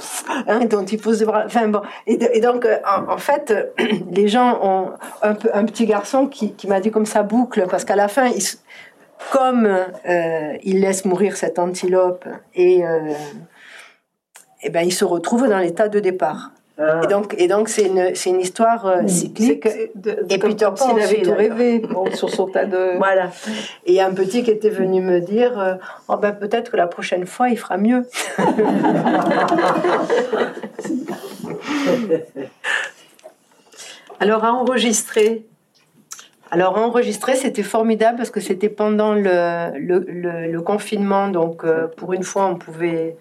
hein, dont il faut se Enfin bon, et, donc euh, en, fait, les gens ont un, peu, un petit garçon qui, m'a dit comme ça boucle, parce qu'à la fin, il, comme euh, il laisse mourir cette antilope et, et ben il se retrouve dans l'état de départ. Ah. Et donc, et donc c'est une, c'est une histoire euh, cyclique. et Peter Pan il avait tout rêvé sur son tas de. Voilà. Et il y a un petit qui était venu me dire, euh, oh ben peut-être que la prochaine fois il fera mieux. Alors à enregistrer. Alors enregistrer, c'était formidable parce que c'était pendant le, le, le, confinement, donc euh, pour une fois on pouvait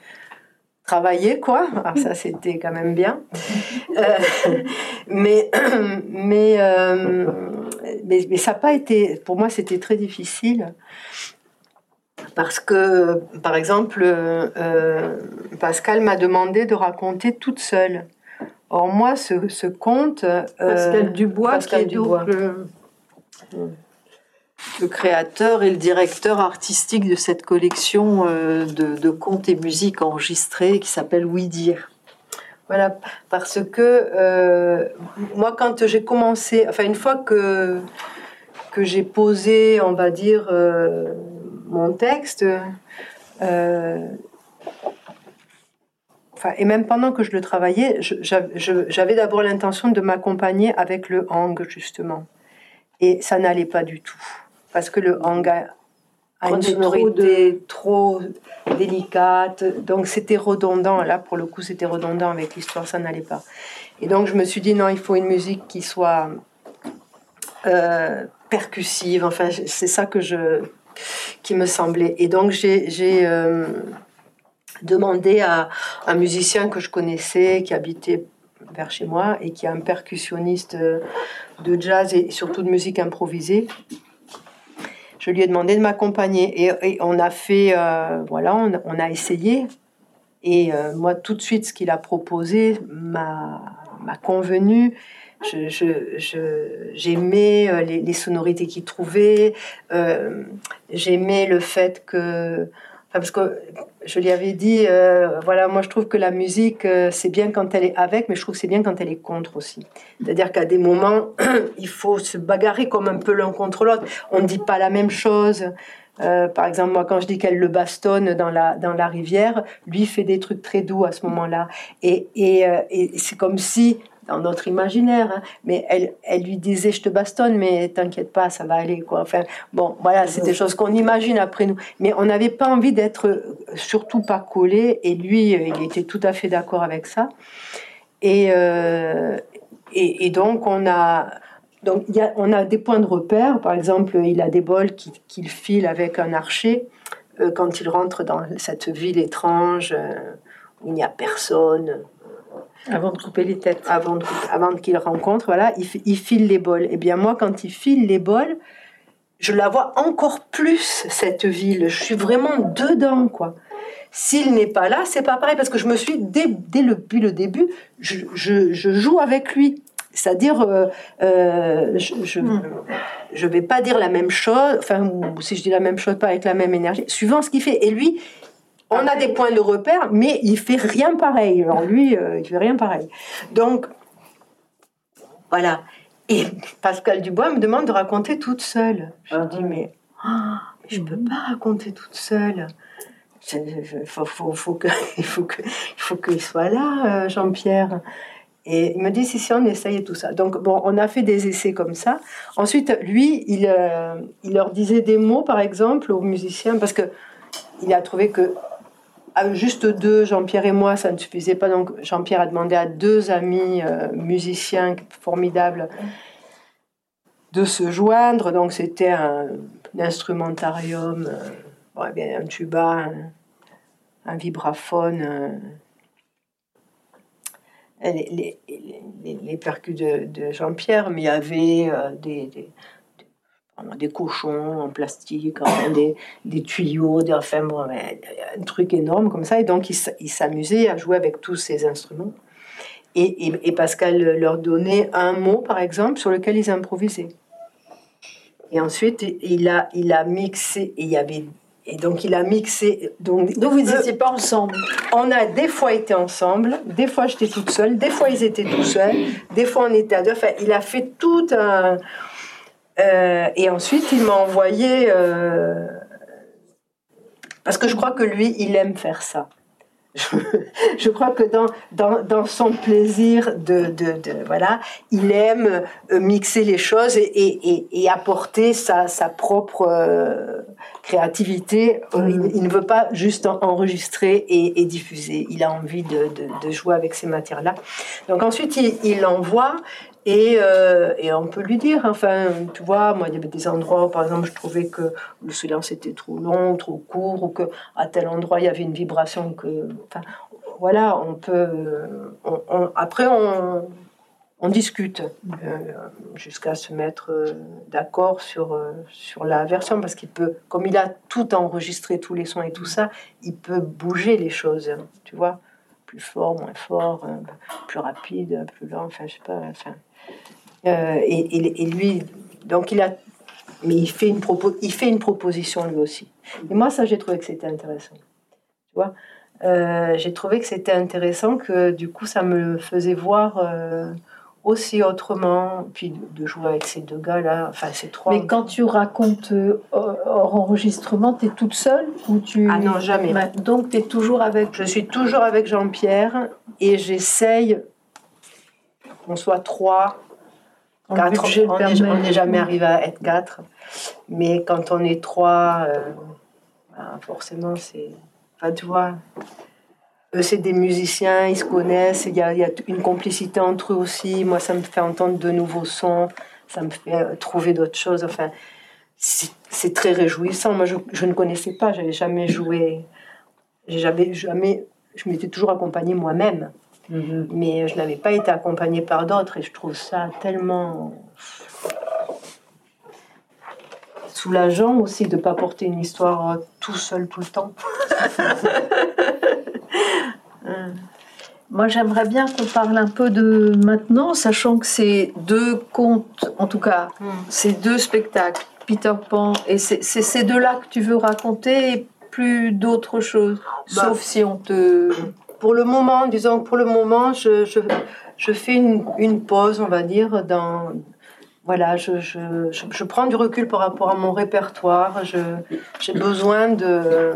travailler, quoi. Alors ça, c'était quand même bien. Euh, mais, mais, euh, mais, mais, ça n'a pas été, pour moi, c'était très difficile. Parce que, par exemple, euh, Pascal m'a demandé de raconter toute seule. Or, moi, ce, ce conte. Pascal Dubois, Pascal qui est Dubois le créateur et le directeur artistique de cette collection euh, de, contes et musiques enregistrés qui s'appelle Oui Dire. Voilà, parce que euh, moi, quand j'ai commencé, enfin, une fois que, que j'ai posé, on va dire, euh, mon texte, et même pendant que je le travaillais, j'avais d'abord l'intention de m'accompagner avec le hang, justement. Et ça n'allait pas du tout parce que le hang a, une sonorité trop, délicate. Donc c'était redondant. Là, pour le coup, c'était redondant avec l'histoire, ça n'allait pas. Et donc je me suis dit, non, il faut une musique qui soit euh, percussive. Enfin, c'est ça que je, qui me semblait. Et donc j'ai euh, demandé à un musicien que je connaissais, qui habitait vers chez moi et qui est un percussionniste de jazz et surtout de musique improvisée, je lui ai demandé de m'accompagner et, on a fait, euh, voilà, on, a essayé. Et euh, moi, tout de suite, ce qu'il a proposé m'a convenu. J'aimais je, euh, les, les, sonorités qu'il trouvait. J'aimais le fait que parce que je lui avais dit, euh, voilà, moi je trouve que la musique, euh, c'est bien quand elle est avec, mais je trouve que c'est bien quand elle est contre aussi. C'est-à-dire qu'à des moments, il faut se bagarrer comme un peu l'un contre l'autre. On ne dit pas la même chose. Euh, par exemple, moi, quand je dis qu'elle le bastonne dans la, dans la rivière, lui fait des trucs très doux à ce moment-là. Et, et c'est comme si dans notre imaginaire. Hein. Mais elle, elle lui disait je te bastonne, mais t'inquiète pas, ça va aller quoi. Enfin bon, voilà, c'est des choses qu'on imagine après nous. Mais on n'avait pas envie d'être euh, surtout pas collé. Et lui, euh, il était tout à fait d'accord avec ça. Et, euh, et, donc on a donc y a, on a des points de repère. Par exemple, il a des bols qu'il file avec un archer quand il rentre dans cette ville étrange où il n'y a personne avant de couper les têtes. Avant, de, avant qu'il rencontre, voilà, il, il, file les bols. Et eh bien moi, quand il file les bols, je la vois encore plus, cette ville. Je suis vraiment dedans, quoi. S'il n'est pas là, c'est pas pareil, parce que je me suis, dès, dès le, depuis le début, je, je, je joue avec lui. C'est-à-dire, euh, euh, je ne hmm. je vais pas dire la même chose, enfin, si je dis la même chose, pas avec la même énergie, suivant ce qu'il fait. Et lui, on a des points de repère, mais il fait rien pareil. Alors lui, euh, il fait rien pareil. Donc, voilà. Et Pascal Dubois me demande de raconter toute seule. Je dis, ah. mais, oh, je ne peux pas raconter toute seule. Il faut, faut, faut qu'il faut que, soit là, euh, Jean-Pierre. Et il me dit si, si, on essaye tout ça. Donc, bon, on a fait des essais comme ça. Ensuite, lui, il, euh, il leur disait des mots, par exemple, aux musiciens, parce que il a trouvé que juste deux, Jean-Pierre et moi, ça ne suffisait pas. Donc, Jean-Pierre a demandé à deux amis euh, musiciens formidables de se joindre. Donc, c'était un, instrumentarium, euh, un tuba, un, vibraphone les, percus de, Jean-Pierre, mais il y avait euh, des, des, cochons en plastique, des, des, tuyaux, des, enfin bon, un truc énorme comme ça. Et donc, il s'amusait à jouer avec tous ces instruments. Et, et, et, Pascal leur donnait un mot, par exemple, sur lequel ils improvisaient. Et ensuite, il a, il a mixé, et il y avait et donc il a mixé. Donc, donc vous n'étiez pas ensemble On a des fois été ensemble, des fois j'étais toute seule, des fois ils étaient tout seuls, des fois on était à deux. Enfin, il a fait tout un. Euh, et ensuite il m'a envoyé. Euh, parce que je crois que lui, il aime faire ça. je crois que dans, dans, dans son plaisir de, de, de, voilà, il aime euh, mixer les choses et, et, et apporter sa, sa propre euh, créativité. Mm. Il, ne veut pas juste enregistrer et, et diffuser. Il a envie de, de, jouer avec ces matières-là. Donc ensuite, il, il envoie et, euh, et, on peut lui dire, enfin, tu vois, moi, il y avait des endroits où, par exemple, je trouvais que le silence était trop long, trop court, ou que à tel endroit, il y avait une vibration que. Enfin, voilà, on peut. Après, on, discute euh, jusqu'à se mettre euh, d'accord sur, sur la version, parce qu'il peut, comme il a tout enregistré, tous les sons et tout ça, il peut bouger les choses, tu vois, plus fort, moins fort, plus rapide, plus lent, enfin, je sais pas, enfin. Euh, et, lui, donc il a, mais il fait une propos, il fait une proposition lui aussi. Et moi, ça, j'ai trouvé que c'était intéressant. Tu vois, euh, j'ai trouvé que c'était intéressant que du coup, ça me faisait voir euh, aussi autrement, puis de jouer avec ces deux gars-là, enfin ces trois. Mais quand tu racontes hors enregistrement, tu es toute seule ou tu Ah non, jamais. Donc tu es toujours avec Je suis toujours avec Jean-Pierre et j'essaye qu'on soit trois Quatre, on n'est jamais arrivé à être quatre. Mais quand on est trois, euh, ben, forcément, c'est. Enfin, tu vois, c'est des musiciens, ils se connaissent, il y, a, y, a, une complicité entre eux aussi. Moi, ça me fait entendre de nouveaux sons, ça me fait euh, trouver d'autres choses. Enfin, c'est très réjouissant. Moi, je, je ne connaissais pas, j'avais jamais joué. J'ai jamais. Je m'étais toujours accompagnée moi-même. Mhm. Mais je n'avais pas été accompagnée par d'autres et je trouve ça tellement soulageant aussi de ne pas porter une histoire tout seul tout le temps. Moi, j'aimerais bien qu'on parle un peu de maintenant, sachant que ces deux contes, en tout cas, mm. ces deux spectacles, Peter Pan, et c'est ces deux-là que tu veux raconter, plus d'autres choses, bah. sauf si on te pour le moment, disons pour le moment, je, je, je fais une, une, pause, on va dire, dans. Voilà, je, je, je, prends du recul par rapport à mon répertoire. J'ai besoin de.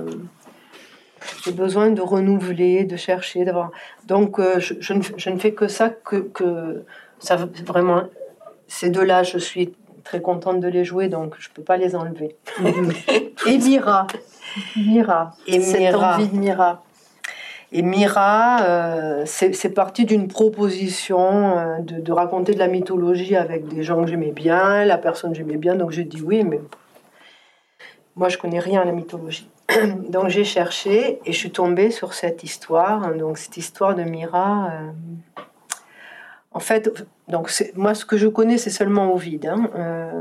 J'ai besoin de renouveler, de chercher, d'avoir. Donc, euh, je, je, ne, je, ne, fais que ça, que, que ça vraiment. Ces deux-là, je suis très contente de les jouer, donc je ne peux pas les enlever. Et Mira. Mira. Et Cette Mira. envie de Mira. Et Mira, euh, c'est parti d'une proposition euh, de, de, raconter de la mythologie avec des gens que j'aimais bien, la personne que j'aimais bien, donc j'ai dit oui, mais moi je connais rien à la mythologie. donc j'ai cherché et je suis tombée sur cette histoire, donc cette histoire de Mira. Euh, en fait, donc moi ce que je connais c'est seulement Ovide. Hein,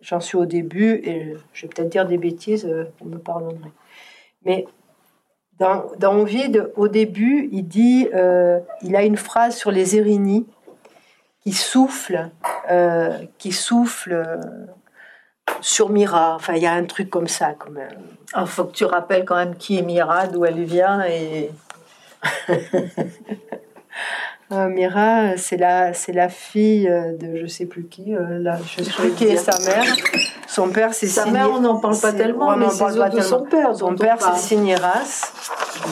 J'en suis au début et je vais peut-être dire des bêtises, vous me pardonnerez. Mais dans, dans Ovide, au début, il dit, euh, il a une phrase sur les Érinies qui souffle, euh, qui souffle euh, sur Mira. Enfin, il y a un truc comme ça, quand même. Il ah, faut que tu rappelles quand même qui est Mira, d'où elle vient et. Euh, Mira, c'est la, c'est la fille de je sais plus qui, là, je sais plus qui est sa mère. Son père, c'est Sa mère, on n'en parle pas tellement, mais c'est de son père. Son père, c'est Signeras.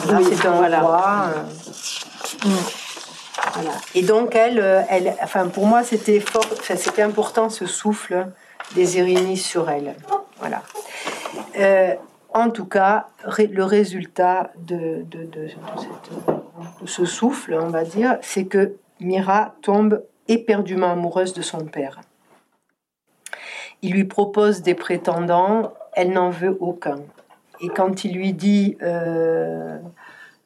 oui, c'est un voilà. Euh. Mm. Voilà. Et donc elle, euh, elle, enfin pour moi c'était fort, enfin, c'était important ce souffle des Irénies sur elle. Voilà. Euh, en tout cas, le résultat de, de, ce souffle, on va dire, c'est que Mira tombe éperdument amoureuse de son père. Il lui propose des prétendants, elle n'en veut aucun. Et quand il lui dit euh,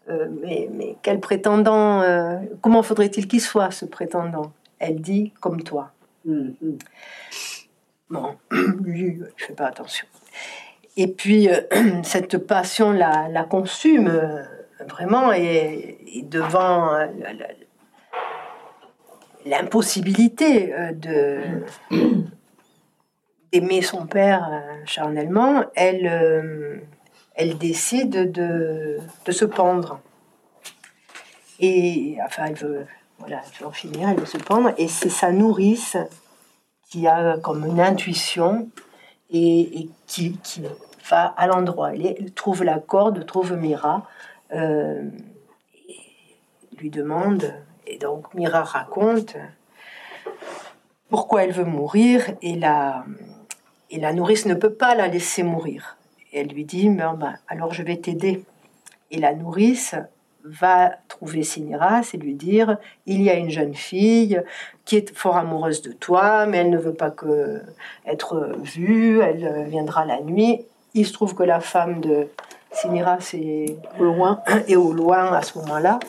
euh, mais, quel prétendant, comment faudrait-il qu'il soit ce prétendant? Elle dit comme toi. Mm-hmm. Bon, lui, il fait pas attention. Et puis, cette passion la, la consume vraiment et, devant l'impossibilité de d'aimer son père charnellement, elle elle décide de, de se pendre. Et enfin, elle veut, voilà, elle veut en finir, elle veut se pendre. Et c'est sa nourrice qui a comme une intuition et, qui, va à l'endroit. Elle, trouve la corde, trouve Mira, euh, lui demande, et donc Mira raconte pourquoi elle veut mourir, et la, et la nourrice ne peut pas la laisser mourir. Elle lui dit, ben, alors je vais t'aider. Et la nourrice va trouver Siniras et lui dire, il y a une jeune fille qui est fort amoureuse de toi, mais elle ne veut pas que être vue, elle viendra la nuit. Il se trouve que la femme de Siniras est au loin, et au loin à ce moment-là.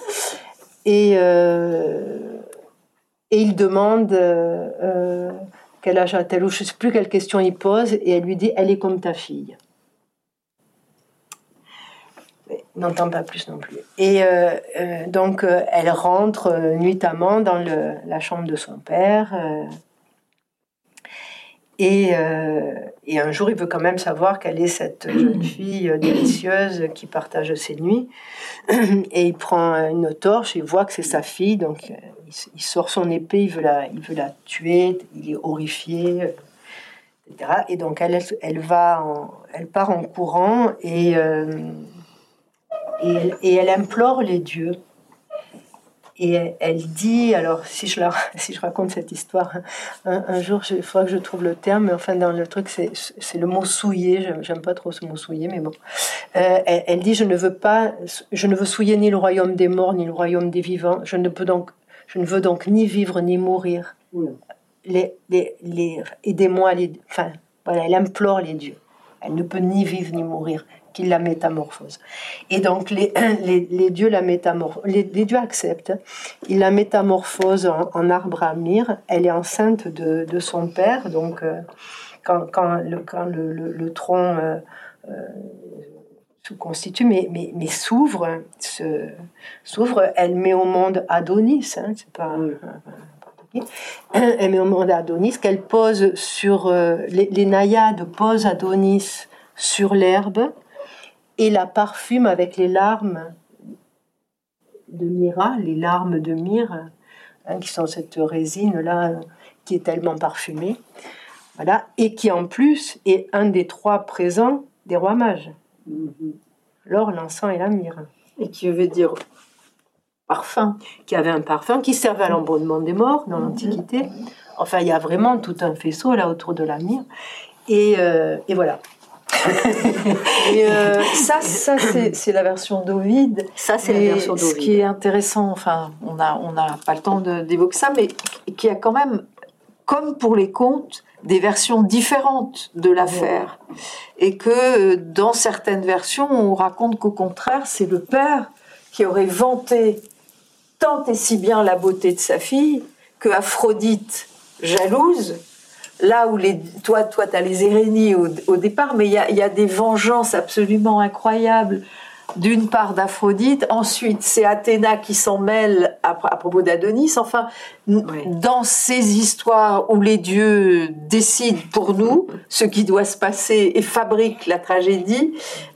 Et, euh, et il demande euh, quel âge a-t-elle, ou je ne sais plus quelle question il pose, et elle lui dit, elle est comme ta fille. N'entend pas plus non plus. Et euh, euh, donc, euh, elle rentre nuitamment dans la chambre de son père. Et, et, un jour, il veut quand même savoir quelle est cette jeune fille délicieuse qui partage ses nuits. Et il prend une torche, il voit que c'est sa fille, donc il, sort son épée, il veut la, il veut la tuer, il est horrifié. Et donc elle, elle, va elle part en courant et elle, implore les dieux. Et elle, dit, alors si je, la, si je raconte cette histoire, un, jour il faudra que je trouve le terme, mais enfin dans le truc c'est le mot souiller, j'aime pas trop ce mot souiller, mais bon. Euh, elle, dit, je ne veux pas, je ne veux souiller ni le royaume des morts, ni le royaume des vivants, je ne, peux donc, je ne veux donc ni vivre ni mourir. Les, les, les aidez-moi, enfin voilà, elle implore les dieux. Elle ne peut ni vivre ni mourir qu'il la métamorphose. Et donc les, les, dieux la métamorphosent, les, dieux acceptent. Il la métamorphose en, arbre à myrrhe. Elle est enceinte de, de son père, donc euh, quand, quand, le, quand le, le, tronc euh, euh, se constitue, mais, mais, mais s'ouvre, s'ouvre, elle met au monde Adonis. Hein, c'est pas. Elle met au monde Adonis, qu'elle pose sur les, les naïades posent Adonis sur l'herbe et la parfume avec les larmes de Mira, les larmes de myrrhe, hein, qui sont cette résine-là qui est tellement parfumée. Voilà, et qui en plus est un des trois présents des rois mages. Mm-hmm. L'or, l'encens et la myrrhe. Et qui veut dire parfum. Qui avait un parfum qui servait à l'embaumement des morts dans l'Antiquité. Enfin, il y a vraiment tout un faisceau là autour de la myrrhe. Et, euh, et voilà. et euh, ça, ça c'est la version d'Ovid. Ça, c'est la version. Ce qui est intéressant, enfin, on n'a on a pas le temps d'évoquer ça, mais qui a quand même, comme pour les contes, des versions différentes de l'affaire. Et que dans certaines versions, on raconte qu'au contraire, c'est le père qui aurait vanté tant et si bien la beauté de sa fille que Aphrodite, jalouse, là où les, toi, toi, as les Irénies au, départ, mais il y a, des vengeances absolument incroyables d'une part d'Aphrodite, ensuite c'est Athéna qui s'en mêle à, propos d'Adonis. Enfin, dans ces histoires où les dieux décident pour nous ce qui doit se passer et fabriquent la tragédie,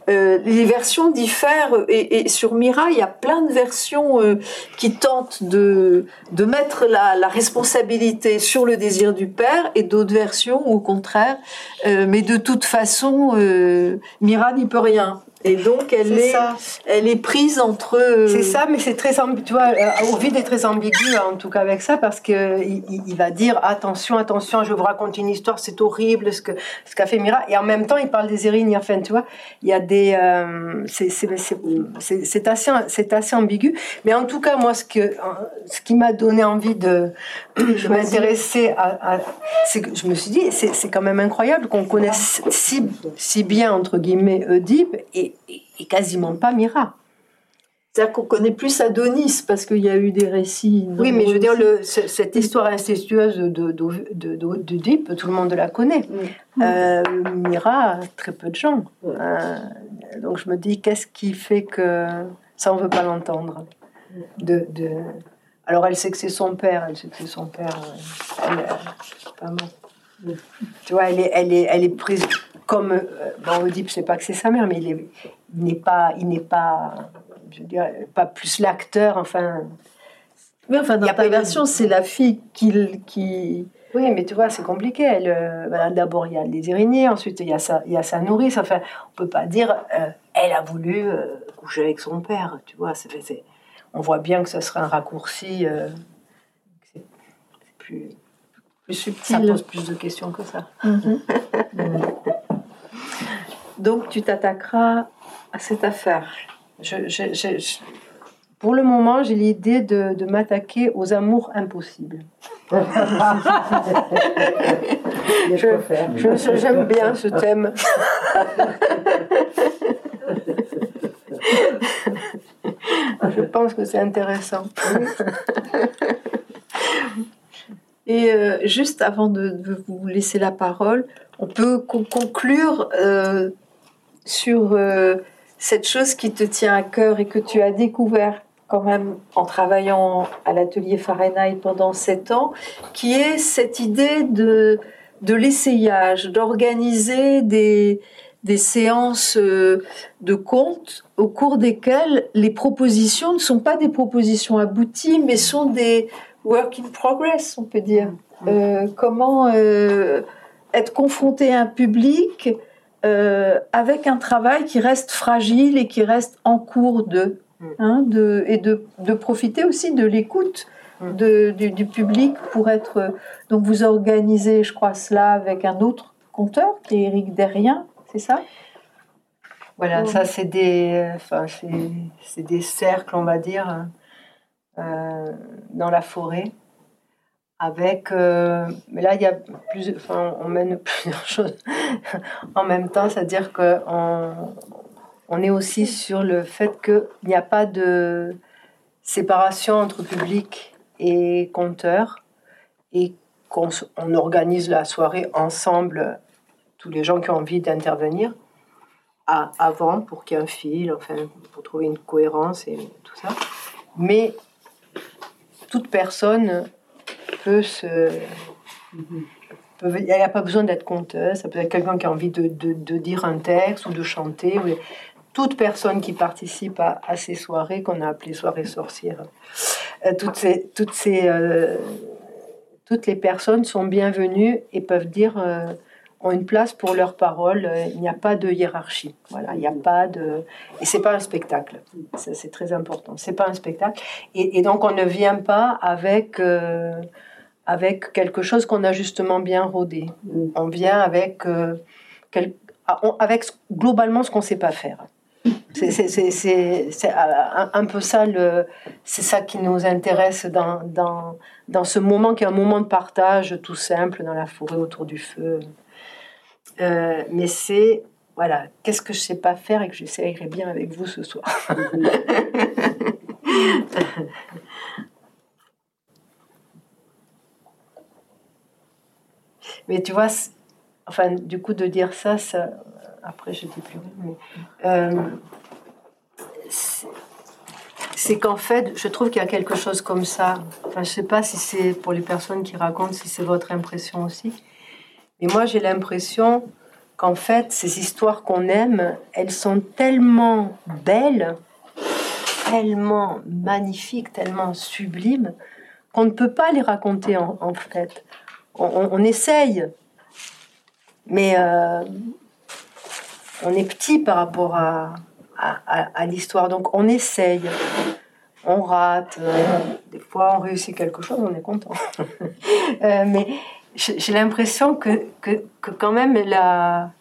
euh, les versions diffèrent. Et, sur Mira, il y a plein de versions euh, qui tentent de, de mettre la, la, responsabilité sur le désir du père et d'autres versions au contraire. Euh, mais de toute façon, Mira n'y peut rien Et donc, elle est, elle est prise entre. Euh, c'est ça, mais c'est très tu vois, euh, Ovid est très ambigu en tout cas avec ça parce que il, va dire attention, attention, je vous raconte une histoire, c'est horrible ce que ce qu'a fait Mira, et en même temps il parle des Érignes. Enfin, tu vois, il y a des, euh, c'est assez c'est assez ambigu, mais en tout cas moi ce que ce qui m'a donné envie de, de m'intéresser à, c'est que je me suis dit c'est quand même incroyable qu'on connaisse si si bien entre guillemets Oedipe et et, quasiment pas Mira. C'est-à-dire qu'on connaît plus Adonis parce qu'il y a eu des récits. Oui, mais je veux dire, le, cette histoire incestueuse de, de, de, tout le monde la connaît. Euh, Mira, très peu de gens. Euh, donc je me dis, qu'est-ce qui fait que ça, on ne veut pas l'entendre de, Alors elle sait que c'est son père, elle sait que c'est son père. Elle, Tu vois, elle est, elle est, elle est prise comme euh, bon, Oedipe, c'est pas que c'est sa mère, mais il n'est pas, il n'est pas, je veux dire, pas plus l'acteur. Enfin, mais enfin dans ta version, c'est la fille qui, qui. Oui, mais tu vois, c'est compliqué. Elle, euh, d'abord il y a les araignées, ensuite il y a sa, il y a sa nourrice. Enfin, on peut pas dire, euh, elle a voulu coucher avec son père. Tu vois, on voit bien que ce serait un raccourci. c'est, plus, plus subtil. Ça pose plus de questions que ça. Mm-hmm. Donc tu t'attaqueras à cette affaire. pour le moment, j'ai l'idée de, m'attaquer aux amours impossibles. J'aime bien ce thème. Je pense que c'est intéressant. Et euh, juste avant de, vous laisser la parole, on peut conclure euh, sur euh, cette chose qui te tient à cœur et que tu as découvert quand même en travaillant à l'atelier Fahrenheit pendant sept ans, qui est cette idée de, de l'essayage, d'organiser des, des séances euh, de contes au cours desquelles les propositions ne sont pas des propositions abouties, mais sont des work in progress, on peut dire. Mm. Euh, comment être confronté à un public euh, avec un travail qui reste fragile et qui reste en cours de, mm. hein, de et de, de, profiter aussi de l'écoute mm. du, du, public pour être. Donc vous organisez, je crois, cela avec un autre conteur qui est Eric Derrien, c'est ça? Voilà, ça c'est des, enfin, c'est des cercles, on va dire, euh, dans la forêt avec euh, mais là il y a plus enfin on mène plusieurs choses en même temps c'est à dire que on, est aussi sur le fait qu'il n'y a pas de séparation entre public et compteur et qu'on on organise la soirée ensemble tous les gens qui ont envie d'intervenir avant pour qu'il y ait un fil enfin pour trouver une cohérence et tout ça. Mais toute personne peut se. Il n'y a pas besoin d'être conteuse, ça peut être quelqu'un qui a envie de, dire un texte ou de chanter. Toute personne qui participe à, ces soirées, qu'on a appelées soirées sorcières, euh, toutes, ces, toutes, ces, euh, toutes les personnes sont bienvenues et peuvent dire. Euh, ont une place pour leurs paroles. Il n'y a pas de hiérarchie. Voilà, il n'y a pas de et c'est pas un spectacle. C'est très important. C'est pas un spectacle. Et, donc on ne vient pas avec avec quelque chose qu'on a justement bien rodé. On vient avec, euh, ah, avec globalement ce qu'on ne sait pas faire. C'est un, peu ça, c'est ça qui nous intéresse dans, dans, dans, ce moment qui est un moment de partage tout simple dans la forêt autour du feu. Euh, mais c'est, voilà, qu'est-ce que je ne sais pas faire et que j'essayerai bien avec vous ce soir? Mais tu vois, enfin, du coup, de dire ça, ça après, je dis plus mais euh, c'est qu'en fait, je trouve qu'il y a quelque chose comme ça. Enfin, je sais pas si c'est pour les personnes qui racontent, si c'est votre impression aussi. Mais moi, j'ai l'impression qu'en fait, ces histoires qu'on aime, elles sont tellement belles, tellement magnifiques, tellement sublimes, qu'on ne peut pas les raconter en fait on, essaye, mais euh, on est petit par rapport à, l'histoire. Donc on essaye, on rate, euh, des fois on réussit quelque chose, on est content. Euh, mais j'ai l'impression que, que, quand même la...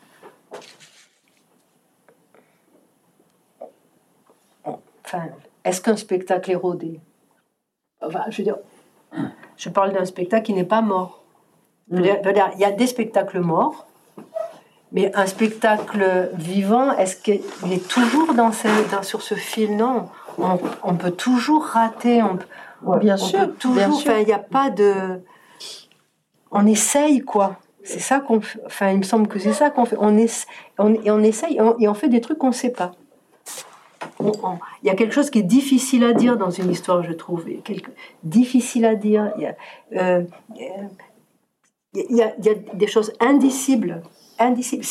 Enfin, est-ce qu'un spectacle est rodé? Je veux dire, je parle d'un spectacle qui n'est pas mort. Il y a des spectacles morts, mais un spectacle vivant, est-ce qu'il est toujours dans sur ce fil Non, on, peut toujours rater. On, bien sûr, toujours. il n'y a pas de. On essaye quoi. C'est ça qu'on. Enfin, il me semble que c'est ça qu'on fait. On, on, et on essaye et on, fait des trucs qu'on ne sait pas. Il y a quelque chose qui est difficile à dire dans une histoire, je trouve. Quelque, difficile à dire. Il y a, euh, il y a, il y a des choses indicibles indicible.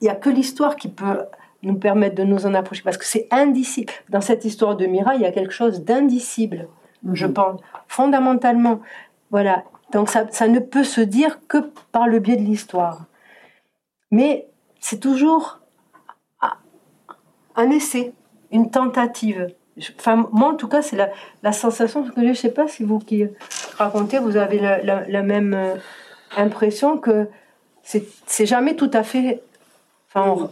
Il n'y a que l'histoire qui peut nous permettre de nous en approcher, parce que c'est indicible. Dans cette histoire de Mira, il y a quelque chose d'indicible, je mhm. pense, fondamentalement. Voilà. Donc ça, ça, ne peut se dire que par le biais de l'histoire. Mais c'est toujours un essai, une tentative. Enfin, moi, en tout cas, c'est la, la, sensation que je ne sais pas si vous qui racontez, vous avez la, la même euh, impression que c'est jamais tout à fait. Enfin,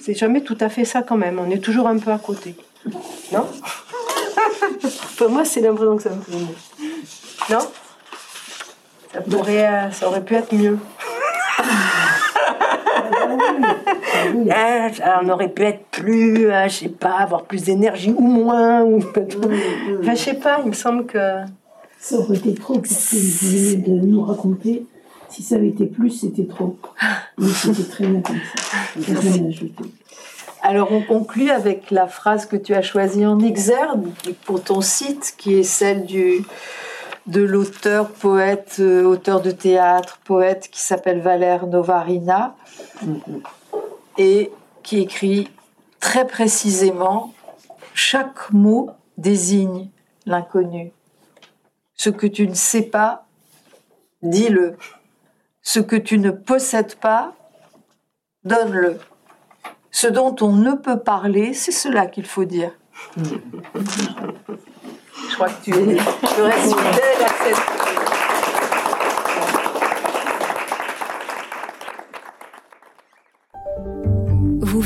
c'est jamais tout à fait ça quand même. On est toujours un peu à côté. Non? Pour moi, c'est l'impression que ça me fait. Non? Ça, pourrait, euh, ça aurait pu être mieux. Ah, on aurait pu être plus, euh, je sais pas, avoir plus d'énergie ou moins. Ou... Enfin, je sais pas, il me semble que. Ça aurait été trop, vous de nous raconter si ça avait été plus, c'était trop. Mais c'était très bien comme ça. Alors on conclut avec la phrase que tu as choisie en exergue pour ton site, qui est celle du, de l'auteur, poète, euh, auteur de théâtre, poète qui s'appelle Valère Novarina et qui écrit très précisément chaque mot désigne l'inconnu. Ce que tu ne sais pas, dis-le. Ce que tu ne possèdes pas, donne-le. Ce dont on ne peut parler, c'est cela qu'il faut dire. Je crois que tu, es, fidèle à cette...